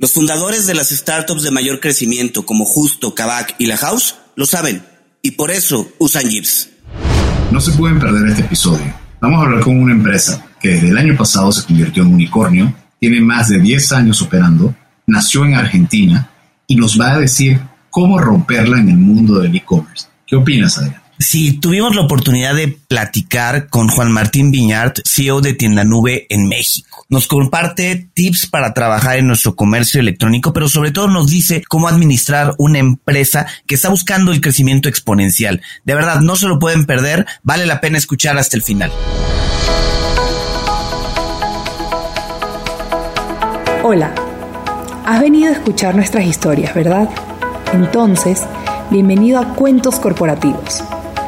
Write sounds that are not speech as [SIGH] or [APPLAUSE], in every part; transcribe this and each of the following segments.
Los fundadores de las startups de mayor crecimiento como Justo, Kavak y La House lo saben y por eso usan Jeeps. No se pueden perder este episodio. Vamos a hablar con una empresa que desde el año pasado se convirtió en unicornio, tiene más de 10 años operando, nació en Argentina y nos va a decir cómo romperla en el mundo del e-commerce. ¿Qué opinas, Adrián? Sí, tuvimos la oportunidad de platicar con Juan Martín Viñart, CEO de Tienda Nube en México. Nos comparte tips para trabajar en nuestro comercio electrónico, pero sobre todo nos dice cómo administrar una empresa que está buscando el crecimiento exponencial. De verdad, no se lo pueden perder, vale la pena escuchar hasta el final. Hola, has venido a escuchar nuestras historias, ¿verdad? Entonces, bienvenido a Cuentos Corporativos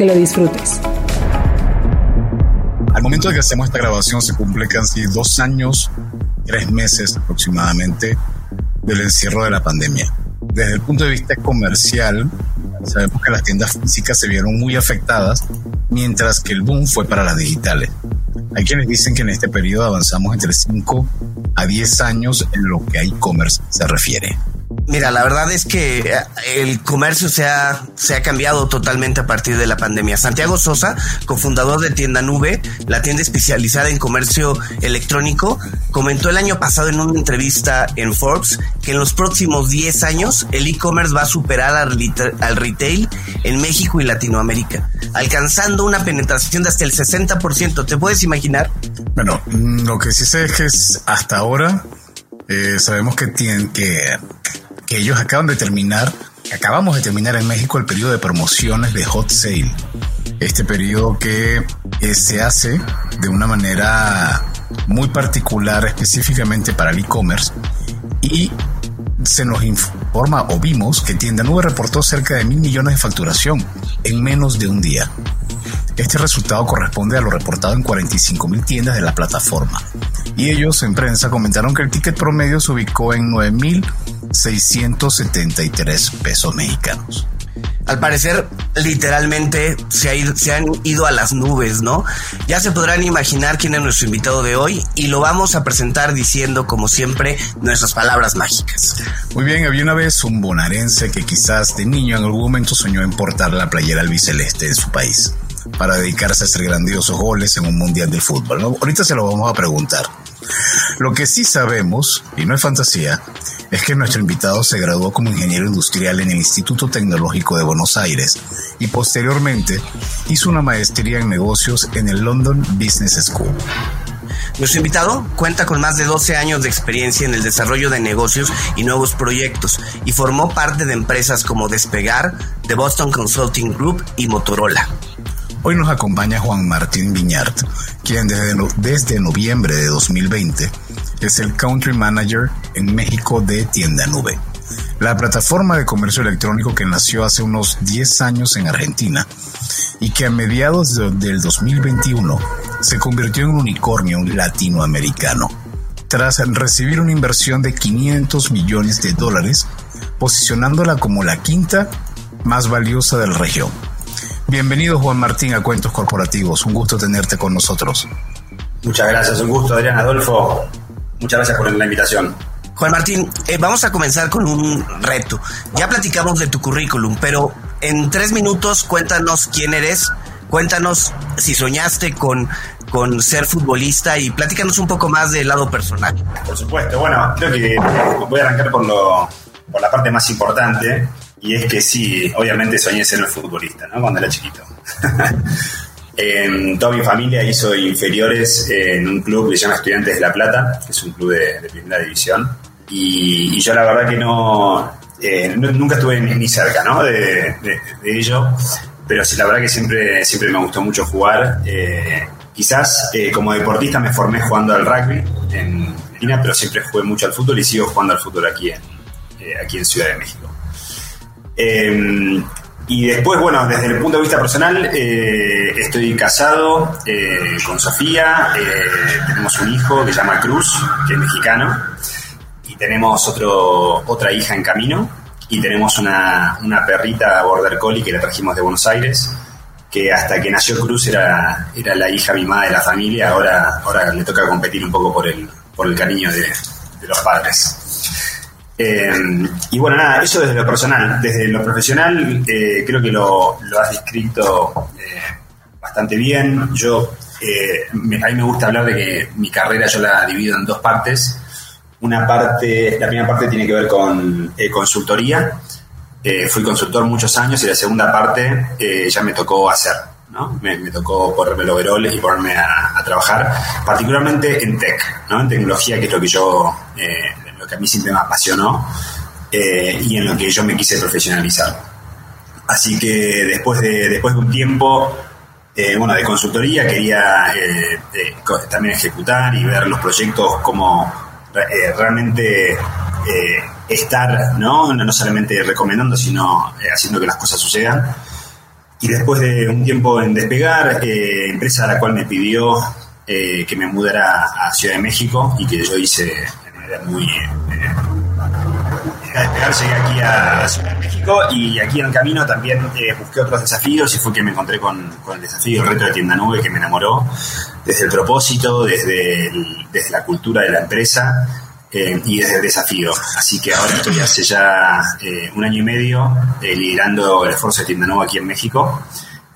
que lo disfrutes. Al momento de que hacemos esta grabación se cumple casi dos años, tres meses aproximadamente del encierro de la pandemia. Desde el punto de vista comercial, sabemos que las tiendas físicas se vieron muy afectadas, mientras que el boom fue para las digitales. Hay quienes dicen que en este periodo avanzamos entre 5 a 10 años en lo que a e-commerce se refiere. Mira, la verdad es que eh, el comercio se ha, se ha cambiado totalmente a partir de la pandemia. Santiago Sosa, cofundador de Tienda Nube, la tienda especializada en comercio electrónico, comentó el año pasado en una entrevista en Forbes que en los próximos 10 años el e-commerce va a superar al retail en México y Latinoamérica, alcanzando una penetración de hasta el 60%. ¿Te puedes imaginar? Bueno, mm, lo que sí sé es que hasta ahora eh, sabemos que tienen que que ellos acaban de terminar, acabamos de terminar en México el periodo de promociones de Hot Sale. Este periodo que eh, se hace de una manera muy particular específicamente para el e-commerce y se nos informa o vimos que Tienda Nube reportó cerca de mil millones de facturación en menos de un día. Este resultado corresponde a lo reportado en 45 mil tiendas de la plataforma. Y ellos en prensa comentaron que el ticket promedio se ubicó en 9 mil 673 pesos mexicanos. Al parecer, literalmente se, se, han ido a las nubes, ¿no? Ya se podrán imaginar quién es nuestro invitado de hoy y lo vamos a presentar diciendo, como siempre, nuestras palabras mágicas. Muy bien, había una vez un bonarense que quizás de niño en algún momento soñó en portar la playera albiceleste de su país para dedicarse a hacer grandiosos goles en un mundial de fútbol. Ahorita se lo vamos a preguntar. Lo que sí sabemos, y no es fantasía, es que nuestro invitado se graduó como ingeniero industrial en el Instituto Tecnológico de Buenos Aires y posteriormente hizo una maestría en negocios en el London Business School. Nuestro invitado cuenta con más de 12 años de experiencia en el desarrollo de negocios y nuevos proyectos y formó parte de empresas como Despegar, The Boston Consulting Group y Motorola. Hoy nos acompaña Juan Martín Viñart, quien desde, noviembre de 2020 es el Country Manager en México de Tienda Nube, la plataforma de comercio electrónico que nació hace unos 10 años en Argentina y que a mediados del 2021 se convirtió en un unicornio latinoamericano. Tras recibir una inversión de 500 millones de dólares, posicionándola como la quinta más valiosa de la región. Bienvenido Juan Martín a Cuentos Corporativos, un gusto tenerte con nosotros. Muchas gracias, un gusto Adrián Adolfo. Muchas gracias por la invitación. Juan Martín, eh, vamos a comenzar con un reto. Ya platicamos de tu currículum, pero en tres minutos cuéntanos quién eres, cuéntanos si soñaste con, con ser futbolista y platícanos un poco más del lado personal. Por supuesto, bueno, creo que voy a arrancar por, lo, por la parte más importante y es que sí, obviamente soñé ser un futbolista, ¿no? Cuando era chiquito. [LAUGHS] toda mi familia hizo inferiores en un club que se llama Estudiantes de La Plata, que es un club de, primera división. Y, yo la verdad que no, eh, nunca estuve ni, cerca ¿no? de, ello, pero sí, la verdad que siempre, siempre me gustó mucho jugar. Eh, quizás eh, como deportista me formé jugando al rugby en Argentina, pero siempre jugué mucho al fútbol y sigo jugando al fútbol aquí en, aquí en Ciudad de México. Y después, bueno, desde el punto de vista personal, eh, estoy casado eh, con Sofía, eh, tenemos un hijo que se llama Cruz, que es mexicano, y tenemos otro, otra hija en camino, y tenemos una, una perrita Border Collie que la trajimos de Buenos Aires, que hasta que nació Cruz era, era la hija mimada de la familia, ahora, ahora le toca competir un poco por el, por el cariño de los padres. Eh, y bueno, nada, eso desde lo personal. Desde lo profesional, eh, creo que lo, has descrito eh, bastante bien. Yo, a mí me gusta hablar de que mi carrera yo la divido en dos partes. Una parte, la primera parte tiene que ver con consultoría. fui consultor muchos años y la segunda parte ya me tocó hacer. ¿no? Me, tocó ponerme los overoles y ponerme a, trabajar, particularmente en tech, ¿no? en tecnología, que es lo que yo que a mí siempre me apasionó eh, y en lo que yo me quise profesionalizar. Así que después de, después de un tiempo eh, bueno, de consultoría quería eh, también ejecutar y ver los proyectos como realmente estar, ¿no? ¿no? solamente recomendando, sino haciendo que las cosas sucedan. Y después de un tiempo en despegar, empresa a la cual me pidió que me mudara a Ciudad de México y que yo hice muy... Eh, llegué aquí a Ciudad de México y aquí en el camino también eh, busqué otros desafíos y fue que me encontré con, el desafío, el reto de tienda nube que me enamoró desde el propósito, desde, desde la cultura de la empresa eh, y desde el desafío. Así que ahora estoy hace ya un año y medio liderando el esfuerzo de tienda nube aquí en México.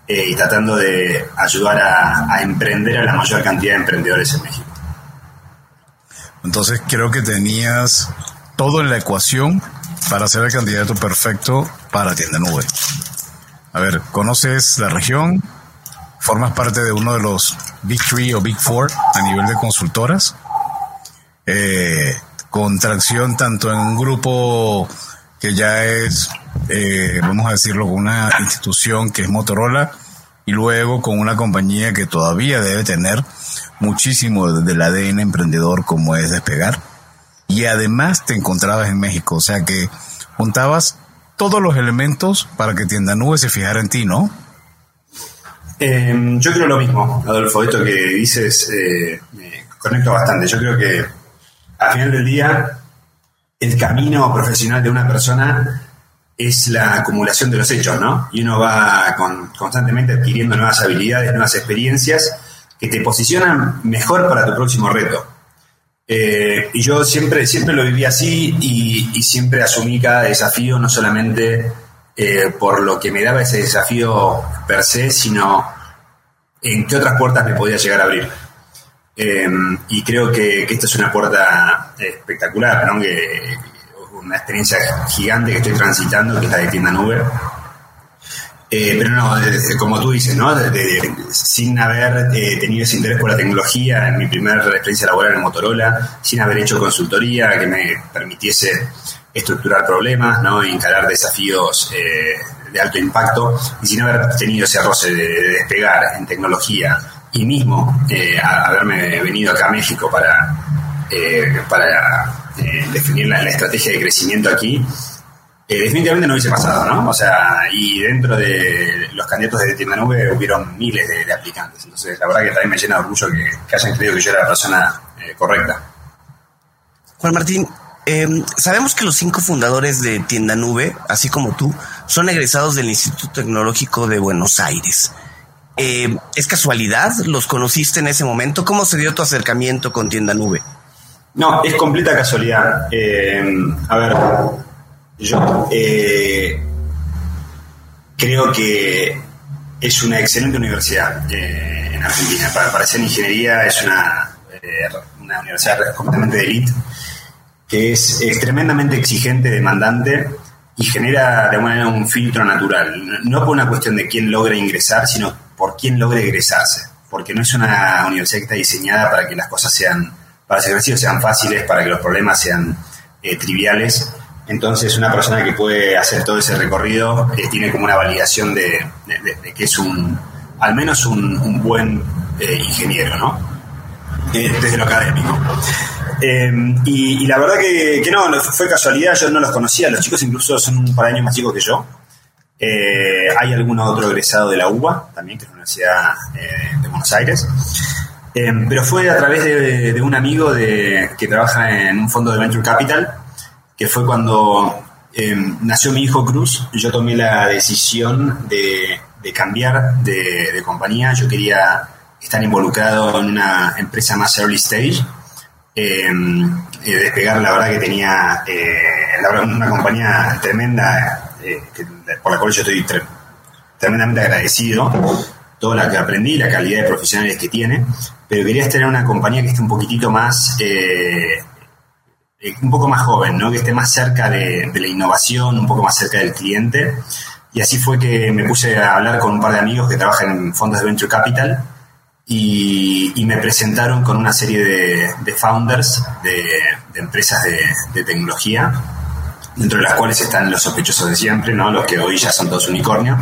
y tratando de ayudar a emprender a la mayor cantidad de emprendedores en México. Entonces creo que tenías todo en la ecuación para ser el candidato perfecto para Tienda Nube. A ver, conoces la región, formas parte de uno de los Big Three o Big Four a nivel de consultoras, eh, con tracción tanto en un grupo que ya es, eh, vamos a decirlo, una institución que es Motorola, y luego con una compañía que todavía debe tener muchísimo del ADN emprendedor como es despegar. Y además te encontrabas en México, o sea que juntabas todos los elementos para que Tienda Nube se fijara en ti, ¿no? Em, yo creo lo mismo, Adolfo, esto que dices eh, me conecto bastante. Yo creo que al final del día el camino profesional de una persona es la acumulación de los hechos, ¿no? Y uno va constantemente adquiriendo nuevas habilidades, nuevas experiencias que te posicionan mejor para tu próximo reto. Eh, y yo siempre, siempre lo viví así y, siempre asumí cada desafío, no solamente eh, por lo que me daba ese desafío per se, sino en qué otras puertas me podía llegar a abrir. Eh, y creo que, esta es una puerta espectacular, ¿no? Una experiencia gigante que estoy transitando, que es la de tienda nube. Eh, pero no, como tú dices, ¿no? sin haber eh, tenido ese interés por la tecnología en mi primera experiencia laboral en Motorola, sin haber hecho consultoría que me permitiese estructurar problemas, ¿no? E encarar desafíos eh, de alto impacto, y sin haber tenido ese roce de, despegar en tecnología y mismo haberme venido acá a México para, para definir la estrategia de crecimiento aquí, eh, definitivamente no hubiese pasado, ¿no? O sea, y dentro de los candidatos de tienda nube hubieron miles de, aplicantes. Entonces, la verdad que también me llena de orgullo que, hayan creído que yo era la persona eh, correcta. Juan Martín, em, sabemos que los cinco fundadores de Tienda Nube, así como tú, son egresados del Instituto Tecnológico de Buenos Aires. Em, ¿Es casualidad? ¿Los conociste en ese momento? ¿Cómo se dio tu acercamiento con Tienda Nube? No, es completa casualidad. Em, a ver, yo eh, creo que es una excelente universidad eh, en Argentina. Para, para, hacer ingeniería es una, eh, una universidad completamente de élite, que es, tremendamente exigente, demandante y genera de alguna manera un filtro natural. No por una cuestión de quién logra ingresar, sino por quién logra egresarse. Porque no es una universidad que está diseñada para que las cosas sean, para los ejercicios sean fáciles, para que los problemas sean triviales entonces, una persona que puede hacer todo ese recorrido eh, tiene como una validación de, que es un, al menos un, buen eh, ingeniero, ¿no? Eh, desde lo académico. Y, la verdad que, no, fue casualidad, yo no los conocía, los chicos incluso son un par de años más chicos que yo. hay algún otro egresado de la UBA, también, que es la Universidad de Buenos Aires. Pero fue a través de, un amigo de, que trabaja en un fondo de Venture Capital, que fue cuando em, nació mi hijo Cruz, yo tomé la decisión de, cambiar de, compañía. Yo quería estar involucrado en una empresa más early stage. Em, despegar, la verdad que tenía eh, una compañía tremenda eh, por la cual yo estoy tremendamente agradecido. Toda la que aprendí, la calidad de profesionales que tiene, pero quería estar en una compañía que esté un poquitito más eh, un poco más joven, ¿no? que esté más cerca de, la innovación, un poco más cerca del cliente. Y así fue que me puse a hablar con un par de amigos que trabajan en fondos de Venture Capital y, me presentaron con una serie de, founders de, empresas de, tecnología, dentro de las cuales están los sospechosos de siempre, ¿no? los que hoy ya son todos unicornios.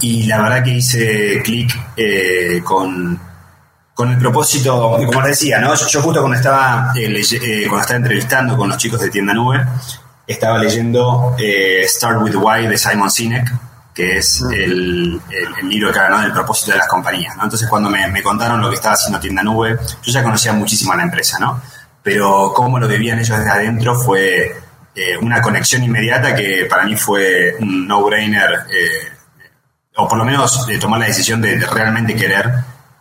Y la verdad que hice clic eh, con, con el propósito, como les decía, ¿no? yo, justo cuando estaba, eh, eh, cuando estaba entrevistando con los chicos de Tienda Nube, estaba leyendo eh, Start with Why de Simon Sinek, que es mm. el, el, libro que ¿no? del propósito de las compañías. ¿no? Entonces cuando me, contaron lo que estaba haciendo Tienda Nube, yo ya conocía muchísimo a la empresa, ¿no? pero cómo lo vivían ellos desde adentro fue una conexión inmediata que para mí fue un no-brainer, o por lo menos tomar la decisión de realmente querer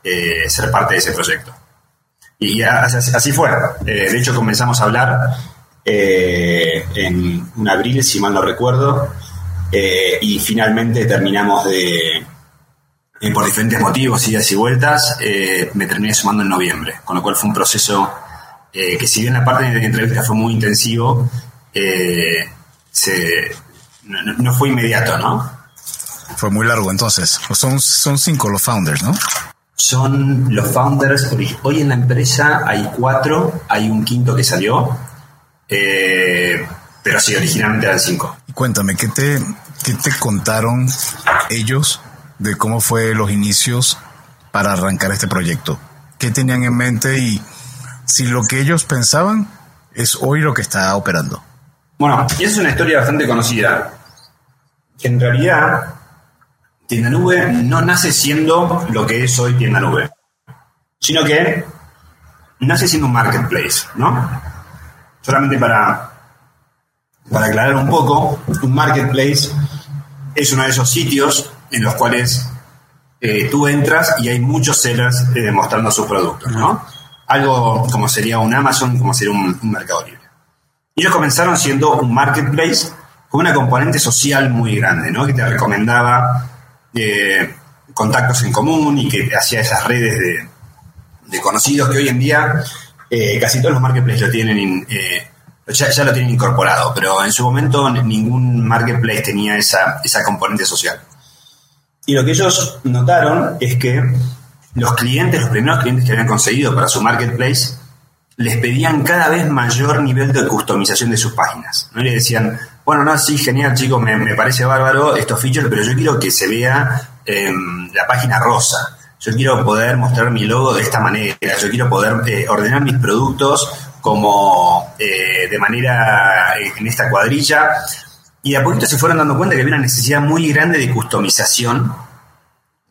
eh, ser parte de ese proyecto. Y así, fue. Eh, de hecho, comenzamos a hablar eh, en un abril, si mal no recuerdo, y finalmente terminamos de, por diferentes motivos, idas y vueltas, me terminé sumando en noviembre, con lo cual fue un proceso que si bien la parte de entrevista fue muy intensivo, se, no, fue inmediato, ¿no? Fue muy largo entonces. Son, son cinco los founders, ¿no? son los founders. Hoy en la empresa hay cuatro, hay un quinto que salió, eh, pero sí, originalmente eran cinco. Cuéntame, ¿qué te, ¿qué te contaron ellos de cómo fue los inicios para arrancar este proyecto? ¿Qué tenían en mente y si lo que ellos pensaban es hoy lo que está operando? Bueno, y es una historia bastante conocida, que en realidad Tienda Nube no nace siendo lo que es hoy Tienda Nube, sino que nace siendo un marketplace, ¿no? Solamente para, para aclarar un poco, un marketplace es uno de esos sitios en los cuales eh, tú entras y hay muchos sellers eh, mostrando sus productos, ¿no? Algo como sería un Amazon, como sería un, Mercado Libre. Ellos comenzaron siendo un marketplace con una componente social muy grande, ¿no? Que te recomendaba contactos en común y que hacía esas redes de, conocidos que hoy en día eh, casi todos los marketplaces lo tienen, eh, ya, lo tienen incorporado, pero en su momento ningún marketplace tenía esa, esa componente social. Y lo que ellos notaron es que los clientes, los primeros clientes que habían conseguido para su marketplace, les pedían cada vez mayor nivel de customización de sus páginas. ¿no? Le decían, bueno, no, sí, genial, chicos, me, parece bárbaro estos features, pero yo quiero que se vea em, la página rosa. Yo quiero poder mostrar mi logo de esta manera. Yo quiero poder eh, ordenar mis productos como eh, de manera eh, en esta cuadrilla. Y de a poquito se fueron dando cuenta que había una necesidad muy grande de customización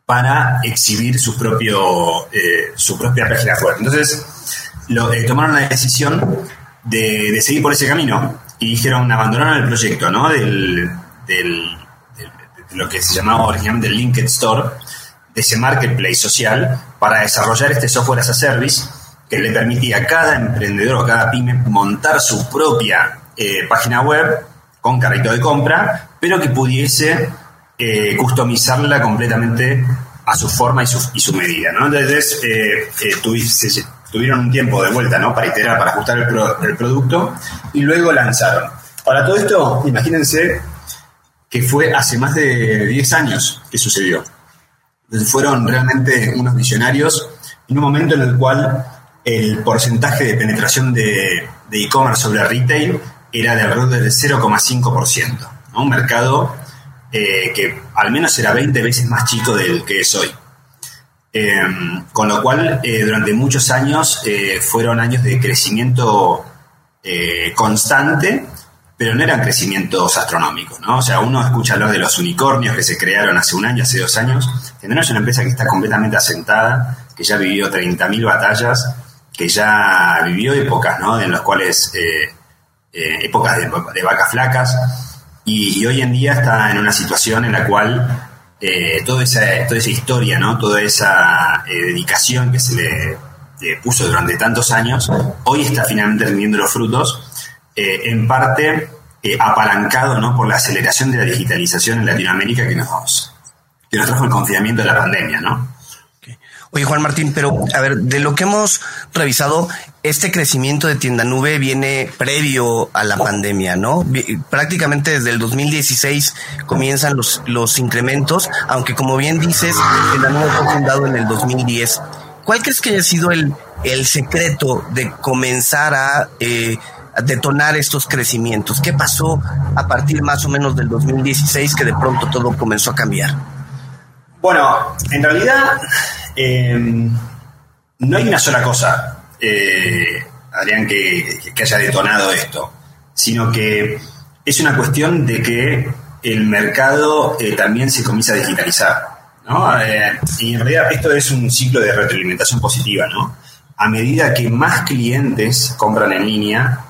para exhibir su, propio, su propia página web. Entonces, eh, tomaron la decisión de, seguir por ese camino y dijeron, abandonaron el proyecto, ¿no? Del, del, de lo que se llamaba originalmente el Linked Store, de ese marketplace social, para desarrollar este software as a service que le permitía a cada emprendedor o cada pyme montar su propia eh, página web con carrito de compra, pero que pudiese eh, customizarla completamente a su forma y su, y su medida. ¿no? Entonces, eh, tuviste, tuvieron un tiempo de vuelta, ¿no? Para iterar, para ajustar el, producto y luego lanzaron. Ahora, todo esto, imagínense que fue hace más de 10 años que sucedió. Fueron realmente unos visionarios en un momento en el cual el porcentaje de penetración de e-commerce sobre retail era de alrededor del 0,5%, ¿no? un mercado eh, que al menos era 20 veces más chico del que es hoy. Em, con lo cual, eh, durante muchos años eh, fueron años de crecimiento eh, constante, pero no eran crecimientos astronómicos, ¿no? O sea, uno escucha hablar de los unicornios que se crearon hace un año, hace dos años. Tendrán es una empresa que está completamente asentada, que ya vivió 30.000 batallas, que ya vivió épocas, ¿no? En las cuales, épocas de, vacas flacas, y hoy en día está en una situación en la cual eh, toda, esa, toda esa historia, ¿no? toda esa eh, dedicación que se le, puso durante tantos años, hoy está finalmente rindiendo los frutos, eh, en parte apalancado ¿no? por la aceleración de la digitalización en Latinoamérica que nos, que nos trajo el confinamiento de la pandemia. ¿no? Oye, Juan Martín, pero a ver, de lo que hemos revisado, este crecimiento de tienda nube viene previo a la pandemia, ¿no? Prácticamente desde el 2016 comienzan los, los incrementos, aunque como bien dices, tienda nube fue fundado en el 2010. ¿Cuál crees que haya sido el, el secreto de comenzar eh, a detonar estos crecimientos? ¿Qué pasó a partir más o menos del 2016 que de pronto todo comenzó a cambiar? Bueno, en realidad Em, no hay una sola cosa, eh, Adrián, que, haya detonado esto, sino que es una cuestión de que el mercado eh, también se comienza a digitalizar. ¿no? Eh, y en realidad esto es un ciclo de retroalimentación positiva. ¿no? A medida que más clientes compran en línea,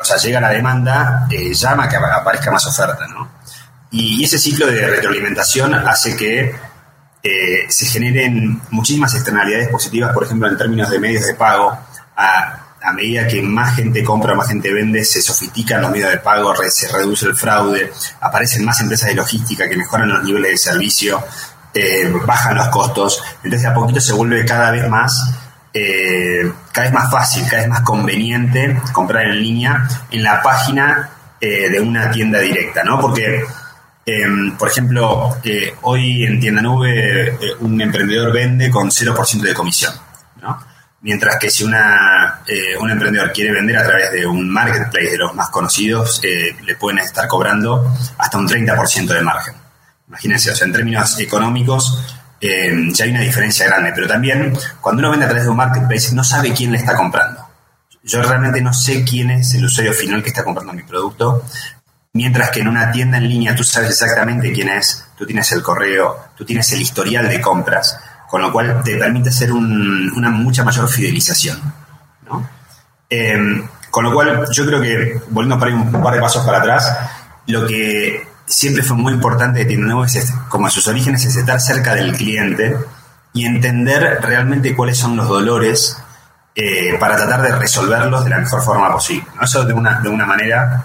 o sea, llega la demanda, llama que aparezca más oferta. ¿no? Y ese ciclo de retroalimentación hace que eh, se generen muchísimas externalidades positivas, por ejemplo, en términos de medios de pago. A, medida que más gente compra, más gente vende, se sofistican los medios de pago, se reduce el fraude, aparecen más empresas de logística que mejoran los niveles de servicio, eh, bajan los costos. Entonces, a poquito se vuelve cada vez más eh, cada vez más fácil, cada vez más conveniente comprar en línea en la página de una tienda directa, ¿no? Porque Em, por ejemplo, eh, hoy en Tienda Nube eh, un emprendedor vende con 0% de comisión, Mientras que si una, eh, un emprendedor quiere vender a través de un marketplace de los más conocidos, le pueden estar cobrando hasta un 30% de margen. Imagínense, o sea, en términos económicos em, ya hay una diferencia grande, pero también cuando uno vende a través de un marketplace no sabe quién le está comprando. Yo realmente no sé quién es el usuario final que está comprando mi producto, Mientras que en una tienda en línea tú sabes exactamente quién es, tú tienes el correo, tú tienes el historial de compras, con lo cual te permite hacer una mucha mayor fidelización. Em, con lo cual yo creo que, volviendo para un, par de pasos para atrás, lo que siempre fue muy importante de Tienda es, como a sus orígenes, es estar cerca del cliente y entender realmente cuáles son los dolores eh, para tratar de resolverlos de la mejor forma posible. Eso de una, de una manera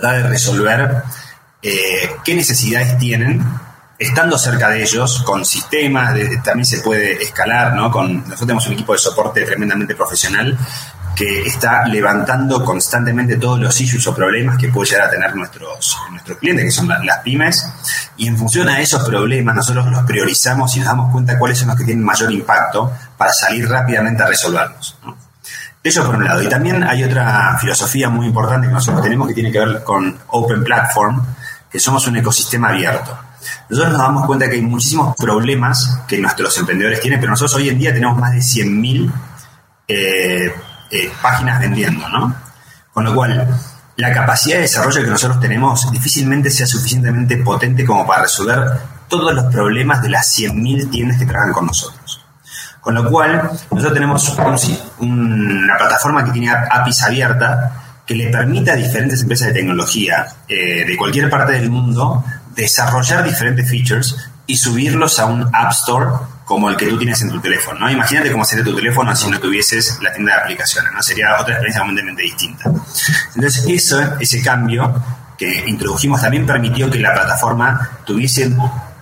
tratar de resolver eh, qué necesidades tienen, estando cerca de ellos, con sistemas, también se puede escalar, ¿no? Con, nosotros tenemos un equipo de soporte tremendamente profesional que está levantando constantemente todos los issues o problemas que puede llegar a tener nuestros, nuestros clientes, que son las pymes, y en función a esos problemas nosotros los priorizamos y nos damos cuenta cuáles son los que tienen mayor impacto para salir rápidamente a resolverlos. Eso por un lado. Y también hay otra filosofía muy importante que nosotros tenemos que tiene que ver con Open Platform, que somos un ecosistema abierto. Nosotros nos damos cuenta que hay muchísimos problemas que nuestros emprendedores tienen, pero nosotros hoy en día tenemos más de 100.000 eh, eh, páginas vendiendo, ¿no? Con lo cual, la capacidad de desarrollo que nosotros tenemos difícilmente sea suficientemente potente como para resolver todos los problemas de las 100.000 tiendas que trabajan con nosotros. Con lo cual, nosotros tenemos una plataforma que tiene APIs abierta que le permite a diferentes empresas de tecnología eh, de cualquier parte del mundo desarrollar diferentes features y subirlos a un App Store como el que tú tienes en tu teléfono. ¿no? Imagínate cómo sería tu teléfono si no tuvieses la tienda de aplicaciones, ¿no? Sería otra experiencia completamente distinta. Entonces, ese cambio que introdujimos también permitió que la plataforma tuviese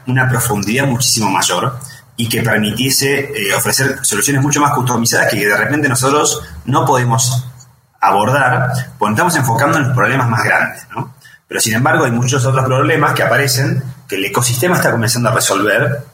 una profundidad muchísimo mayor y que permitiese eh, ofrecer soluciones mucho más customizadas que de repente nosotros no podemos abordar, porque estamos enfocando en los problemas más grandes, ¿no? Pero sin embargo hay muchos otros problemas que aparecen que el ecosistema está comenzando a resolver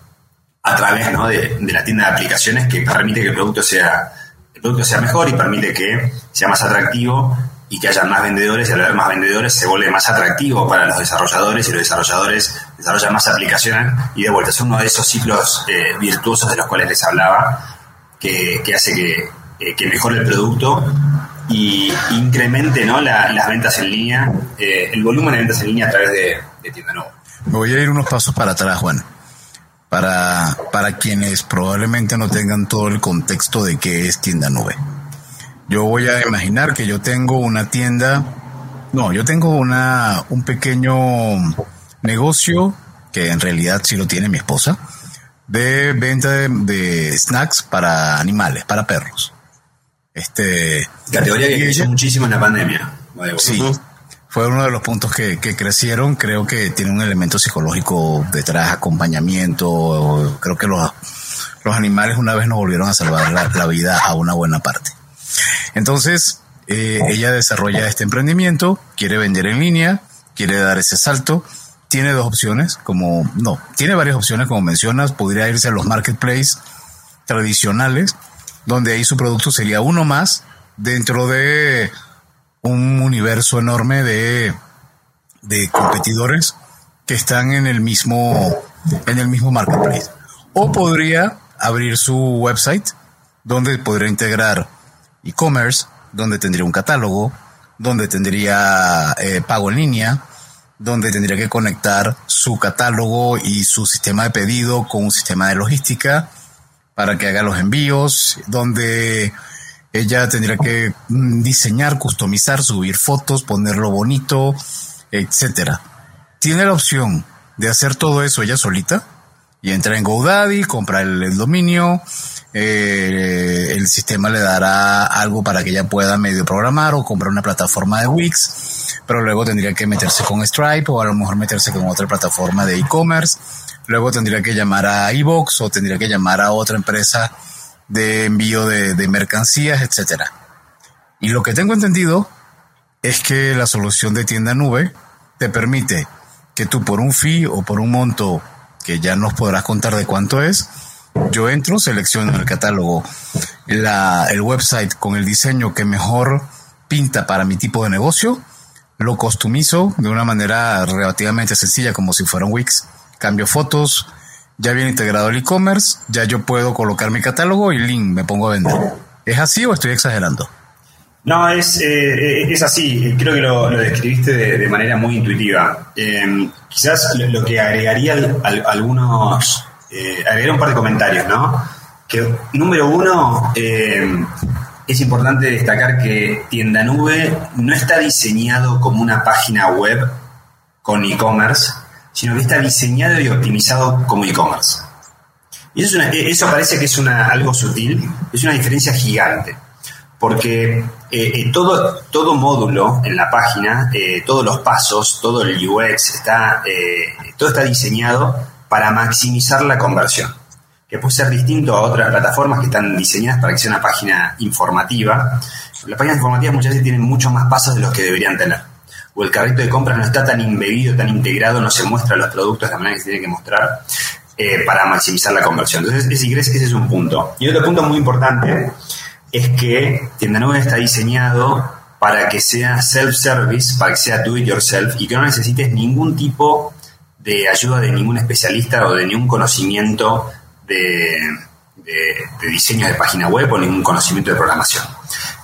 a través de, la tienda de aplicaciones que permite que el producto sea el producto sea mejor y permite que sea más atractivo y que haya más vendedores y al haber más vendedores se vuelve más atractivo para los desarrolladores y los desarrolladores desarrollan más aplicaciones y de vuelta es uno de esos ciclos eh, virtuosos de los cuales les hablaba que, hace que, eh, que mejore el producto y incremente ¿no? las ventas en línea, eh, el volumen de ventas en línea a través de, Tienda Nube. Me voy a ir unos pasos para atrás, Juan. Para, para quienes probablemente no tengan todo el contexto de qué es Tienda Nube. Yo voy a imaginar que yo tengo una tienda, no, yo tengo una, un pequeño negocio, que en realidad sí lo tiene mi esposa, de venta de snacks para animales, para perros. Este, Categoría que creció muchísimo en la pandemia. Sí, fue uno de los puntos que, crecieron. Creo que tiene un elemento psicológico detrás, acompañamiento. Creo que los, los animales una vez nos volvieron a salvar la, vida a una buena parte. Entonces, eh, ella desarrolla este emprendimiento, quiere vender en línea, quiere dar ese salto. Tiene dos opciones, como, no, tiene varias opciones, como mencionas, podría irse a los marketplaces tradicionales, donde ahí su producto sería uno más dentro de un universo enorme de, de competidores que están en el mismo en el mismo marketplace. O podría abrir su website donde podría integrar e-commerce, donde tendría un catálogo, donde tendría eh, pago en línea, donde tendría que conectar su catálogo y su sistema de pedido con un sistema de logística para que haga los envíos, donde ella tendría que mm, diseñar, customizar, subir fotos, ponerlo bonito, etcétera. Tiene la opción de hacer todo eso ella solita y entra en GoDaddy, compra el, dominio, eh, el sistema le dará algo para que ella pueda medio programar o comprar una plataforma de Wix, pero luego tendría que meterse con Stripe o a lo mejor meterse con otra plataforma de e-commerce Luego tendría que llamar a iBox o tendría que llamar a otra empresa de envío de, mercancías, etcétera. Y lo que tengo entendido es que la solución de tienda nube te permite que tú por un fee o por un monto que ya nos podrás contar de cuánto es, yo entro, selecciono el catálogo, el website con el diseño que mejor pinta para mi tipo de negocio, lo customizo de una manera relativamente sencilla como si fuera un Wix cambio fotos, ya viene integrado el e-commerce, ya yo puedo colocar mi catálogo y link, me pongo a vender. ¿Es así o estoy exagerando? No, es, eh, es así. Creo que lo, describiste de, manera muy intuitiva. Eh, quizás lo, que agregaría algunos, eh, agregaría un par de comentarios, ¿no? Que número uno, es importante destacar que Tienda Nube no está diseñado como una página web con e-commerce, sino que está diseñado y optimizado como e-commerce. Y eso, eso, parece que es una, algo sutil, es una diferencia gigante, porque eh, eh, todo, todo módulo en la página, eh, todos los pasos, todo el UX, está, todo está diseñado para maximizar la conversión, que puede ser distinto a otras plataformas que están diseñadas para que sea una página informativa, Las páginas informativas muchas veces tienen muchos más pasos de los que deberían tener. O el carrito de compras no está tan embebido, tan integrado, no se muestra los productos de la manera que se tiene que mostrar eh, para maximizar la conversión. Entonces, que ese es un punto. Y otro punto muy importante es que Tienda Nube está diseñado para que sea self-service, para que sea do it yourself y que no necesites ningún tipo de ayuda de ningún especialista o de ningún conocimiento de, diseño de página web o ningún conocimiento de programación.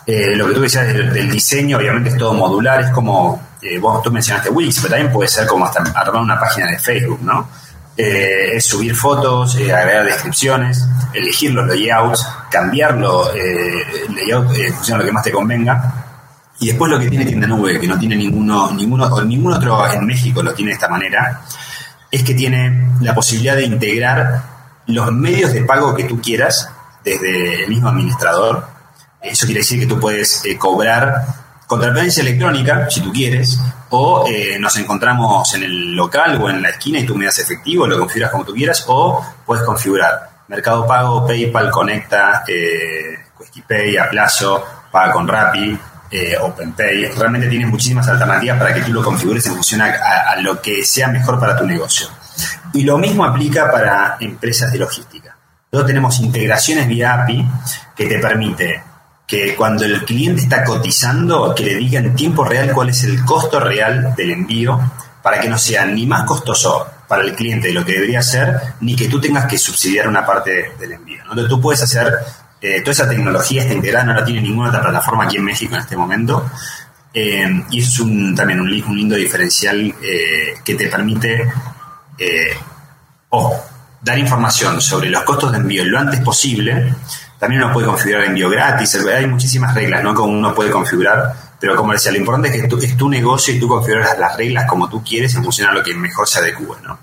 Eh, lo que tú decías del, diseño, obviamente es todo modular, es como, eh, vos tú mencionaste Wix, pero también puede ser como hasta armar una página de Facebook, ¿no? Eh, es subir fotos, agregar descripciones, elegir los layouts, cambiarlo, el layout en función lo que más te convenga. Y después lo que tiene Tienda Nube, que no tiene ninguno, ninguno, o ningún otro en México lo tiene de esta manera, es que tiene la posibilidad de integrar los medios de pago que tú quieras desde el mismo administrador. Eso quiere decir que tú puedes eh, cobrar con transferencia electrónica, si tú quieres, o eh, nos encontramos en el local o en la esquina y tú me das efectivo, lo configuras como tú quieras, o puedes configurar Mercado Pago, PayPal, Conecta, eh, a plazo, paga con Rappi, eh, OpenPay. Realmente tienes muchísimas alternativas para que tú lo configures en función a, lo que sea mejor para tu negocio. Y lo mismo aplica para empresas de logística. Nosotros tenemos integraciones vía API que te permite que cuando el cliente está cotizando, que le diga en tiempo real cuál es el costo real del envío, para que no sea ni más costoso para el cliente de lo que debería ser, ni que tú tengas que subsidiar una parte del envío. Entonces tú puedes hacer eh, toda esa tecnología está integrada, no la tiene ninguna otra plataforma aquí en México en este momento. Eh, y es un, también un, lindo diferencial eh, que te permite o dar información sobre los costos de envío lo antes posible. También uno puede configurar envío gratis. Hay muchísimas reglas ¿no? como uno puede configurar. Pero como decía, lo importante es que es tu negocio y tú configuras las reglas como tú quieres en función lo que mejor se adecue. ¿no?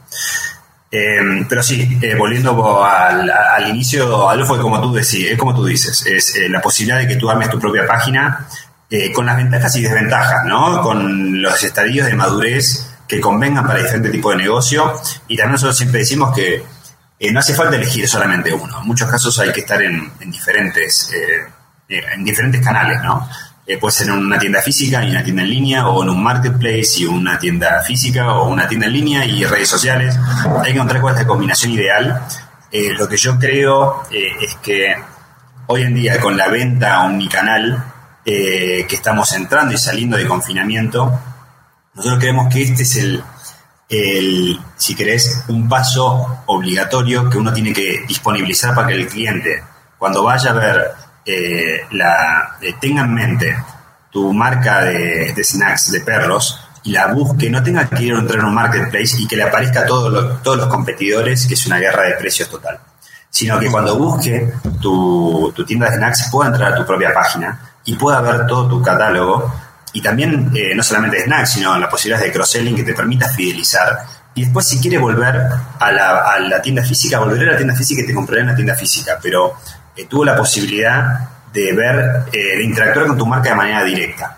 Em, pero sí, eh, volviendo al, inicio, algo fue como tú, decís, es como tú dices, es eh, la posibilidad de que tú armes tu propia página eh, con las ventajas y desventajas, ¿no? Con los estadios de madurez que convengan para diferentes tipos de negocio. Y también nosotros siempre decimos que no hace falta elegir solamente uno. En muchos casos hay que estar en, en diferentes, en diferentes canales, ¿no? Eh, puede ser en una tienda física y una tienda en línea, o en un marketplace y una tienda física, o una tienda en línea y redes sociales. Hay que encontrar cuál es la combinación ideal. Eh, lo que yo creo eh, es que hoy en día con la venta unicanal que estamos entrando y saliendo de confinamiento, nosotros creemos que este es el, el, si querés, un paso obligatorio que uno tiene que disponibilizar para que el cliente, cuando vaya a ver eh, la, eh, tenga en mente tu marca de, snacks de perros y la busque, no tenga que ir a entrar en un marketplace y que le aparezca a todos los, todos los competidores, que es una guerra de precios total. Sino que cuando busque tu, tienda de snacks pueda entrar a tu propia página y pueda ver todo tu catálogo y también eh, no solamente snacks, sino la posibilidad de cross-selling que te permita fidelizar. Y después si quiere volver a la, a la tienda física, volveré a la tienda física y te compraré en la tienda física, pero tuvo la posibilidad de ver, eh, de interactuar con tu marca de manera directa.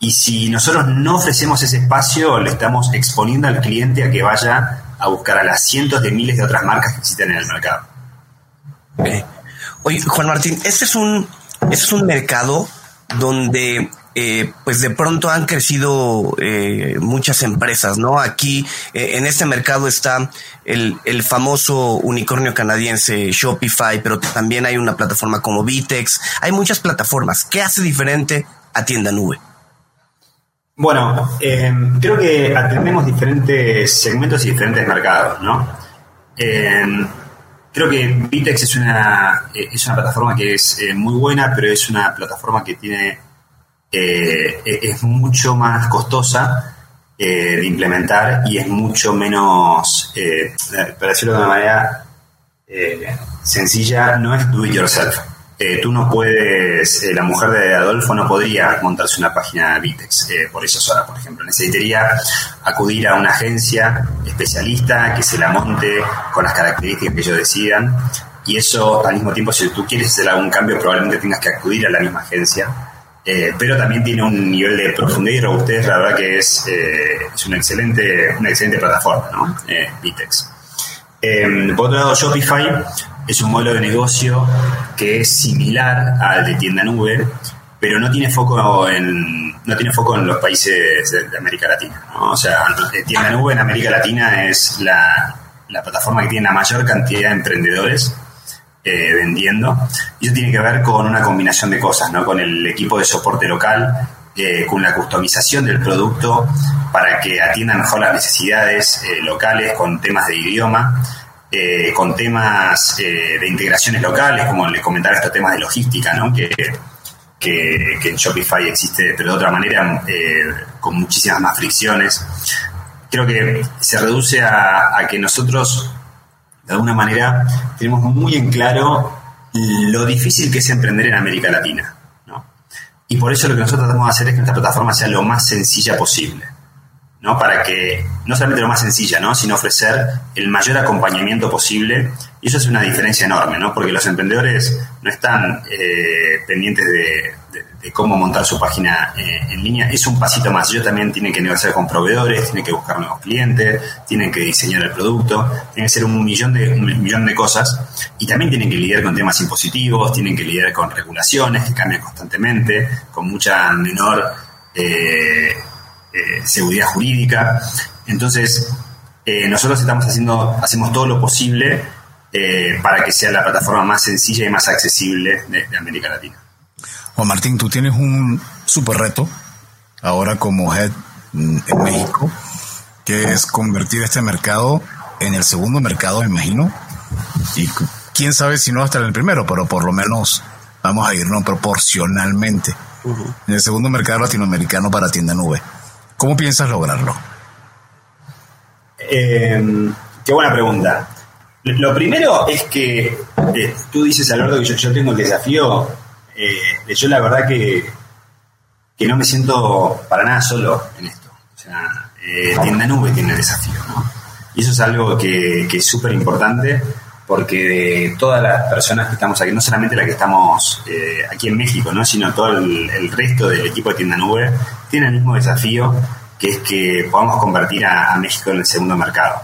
Y si nosotros no ofrecemos ese espacio, le estamos exponiendo al cliente a que vaya a buscar a las cientos de miles de otras marcas que existen en el mercado. Oye, Juan Martín, este es un, este es un mercado donde eh, pues de pronto han crecido eh, muchas empresas, ¿no? Aquí eh, en este mercado está el, el, famoso unicornio canadiense Shopify, pero también hay una plataforma como Vitex. Hay muchas plataformas. ¿Qué hace diferente a Tienda Nube? Bueno, creo que atendemos diferentes segmentos y diferentes mercados, ¿no? creo que Vitex es una, es una plataforma que es muy buena, pero es una plataforma que tiene eh, es mucho más costosa eh, de implementar y es mucho menos, eh, para decirlo de una manera sencilla, no es do it yourself. tú no puedes, la mujer de Adolfo no podría montarse una página Vitex por eso sola, por ejemplo. Necesitaría acudir a una agencia especialista que se la monte con las características que ellos decidan. Y eso, al mismo tiempo, si tú quieres hacer algún cambio, probablemente tengas que acudir a la misma agencia eh, pero también tiene un nivel de profundidad y robustez, la verdad que es, eh, es una, excelente, una excelente plataforma, ¿no? Eh, Vitex. por otro lado, Shopify es un modelo de negocio que es similar al de tienda nube, pero no tiene foco en no tiene foco en los países de, América Latina. O sea, Tienda Nube en América Latina es la, plataforma que tiene la mayor cantidad de emprendedores eh, vendiendo. Y eso tiene que ver con una combinación de cosas, ¿no? Con el equipo de soporte local, eh, con la customización del producto para que atienda mejor las necesidades eh, locales, con temas de idioma. con temas de integraciones locales, como les comentaba, estos temas de logística, ¿no? que, que, en Shopify existe, pero de otra manera, con muchísimas más fricciones. Creo que se reduce a que nosotros de alguna manera tenemos muy en claro lo difícil que es emprender en América Latina. ¿no? Y por eso lo que nosotros tratamos de hacer es que nuestra plataforma sea lo más sencilla posible. ¿no? Para que, no solamente lo más sencilla, ¿no? sino ofrecer el mayor acompañamiento posible. Y eso es una diferencia enorme, ¿no? porque los emprendedores no están eh, pendientes de, de cómo montar su página eh, en línea es un pasito más. Ellos también tienen que negociar con proveedores, tienen que buscar nuevos clientes, tienen que diseñar el producto, tienen que hacer un millón de, millón de cosas y también tienen que lidiar con temas impositivos, tienen que lidiar con regulaciones que cambian constantemente, con mucha menor eh, eh, seguridad jurídica. Entonces, nosotros estamos haciendo, hacemos todo lo posible para que sea la plataforma más sencilla y más accesible de América Latina. Juan Martín, tú tienes un super reto ahora como head en México, que es convertir este mercado en el segundo mercado, me imagino. Y quién sabe si no hasta en el primero, pero por lo menos vamos a irnos proporcionalmente en el segundo mercado latinoamericano para tienda nube. ¿Cómo piensas lograrlo? Em, qué buena pregunta. Lo primero es que eh, tú dices, Alberto, que yo, yo tengo el desafío eh, yo la verdad que, que no me siento para nada solo en esto. O sea, eh, Tienda Nube tiene desafío, ¿no? Y eso es algo que, es súper importante porque todas las personas que estamos aquí, no solamente las que estamos eh, aquí en México, ¿no? sino todo el, resto del equipo de Tienda Nube, tiene el mismo desafío que es que podamos convertir a, México en el segundo mercado.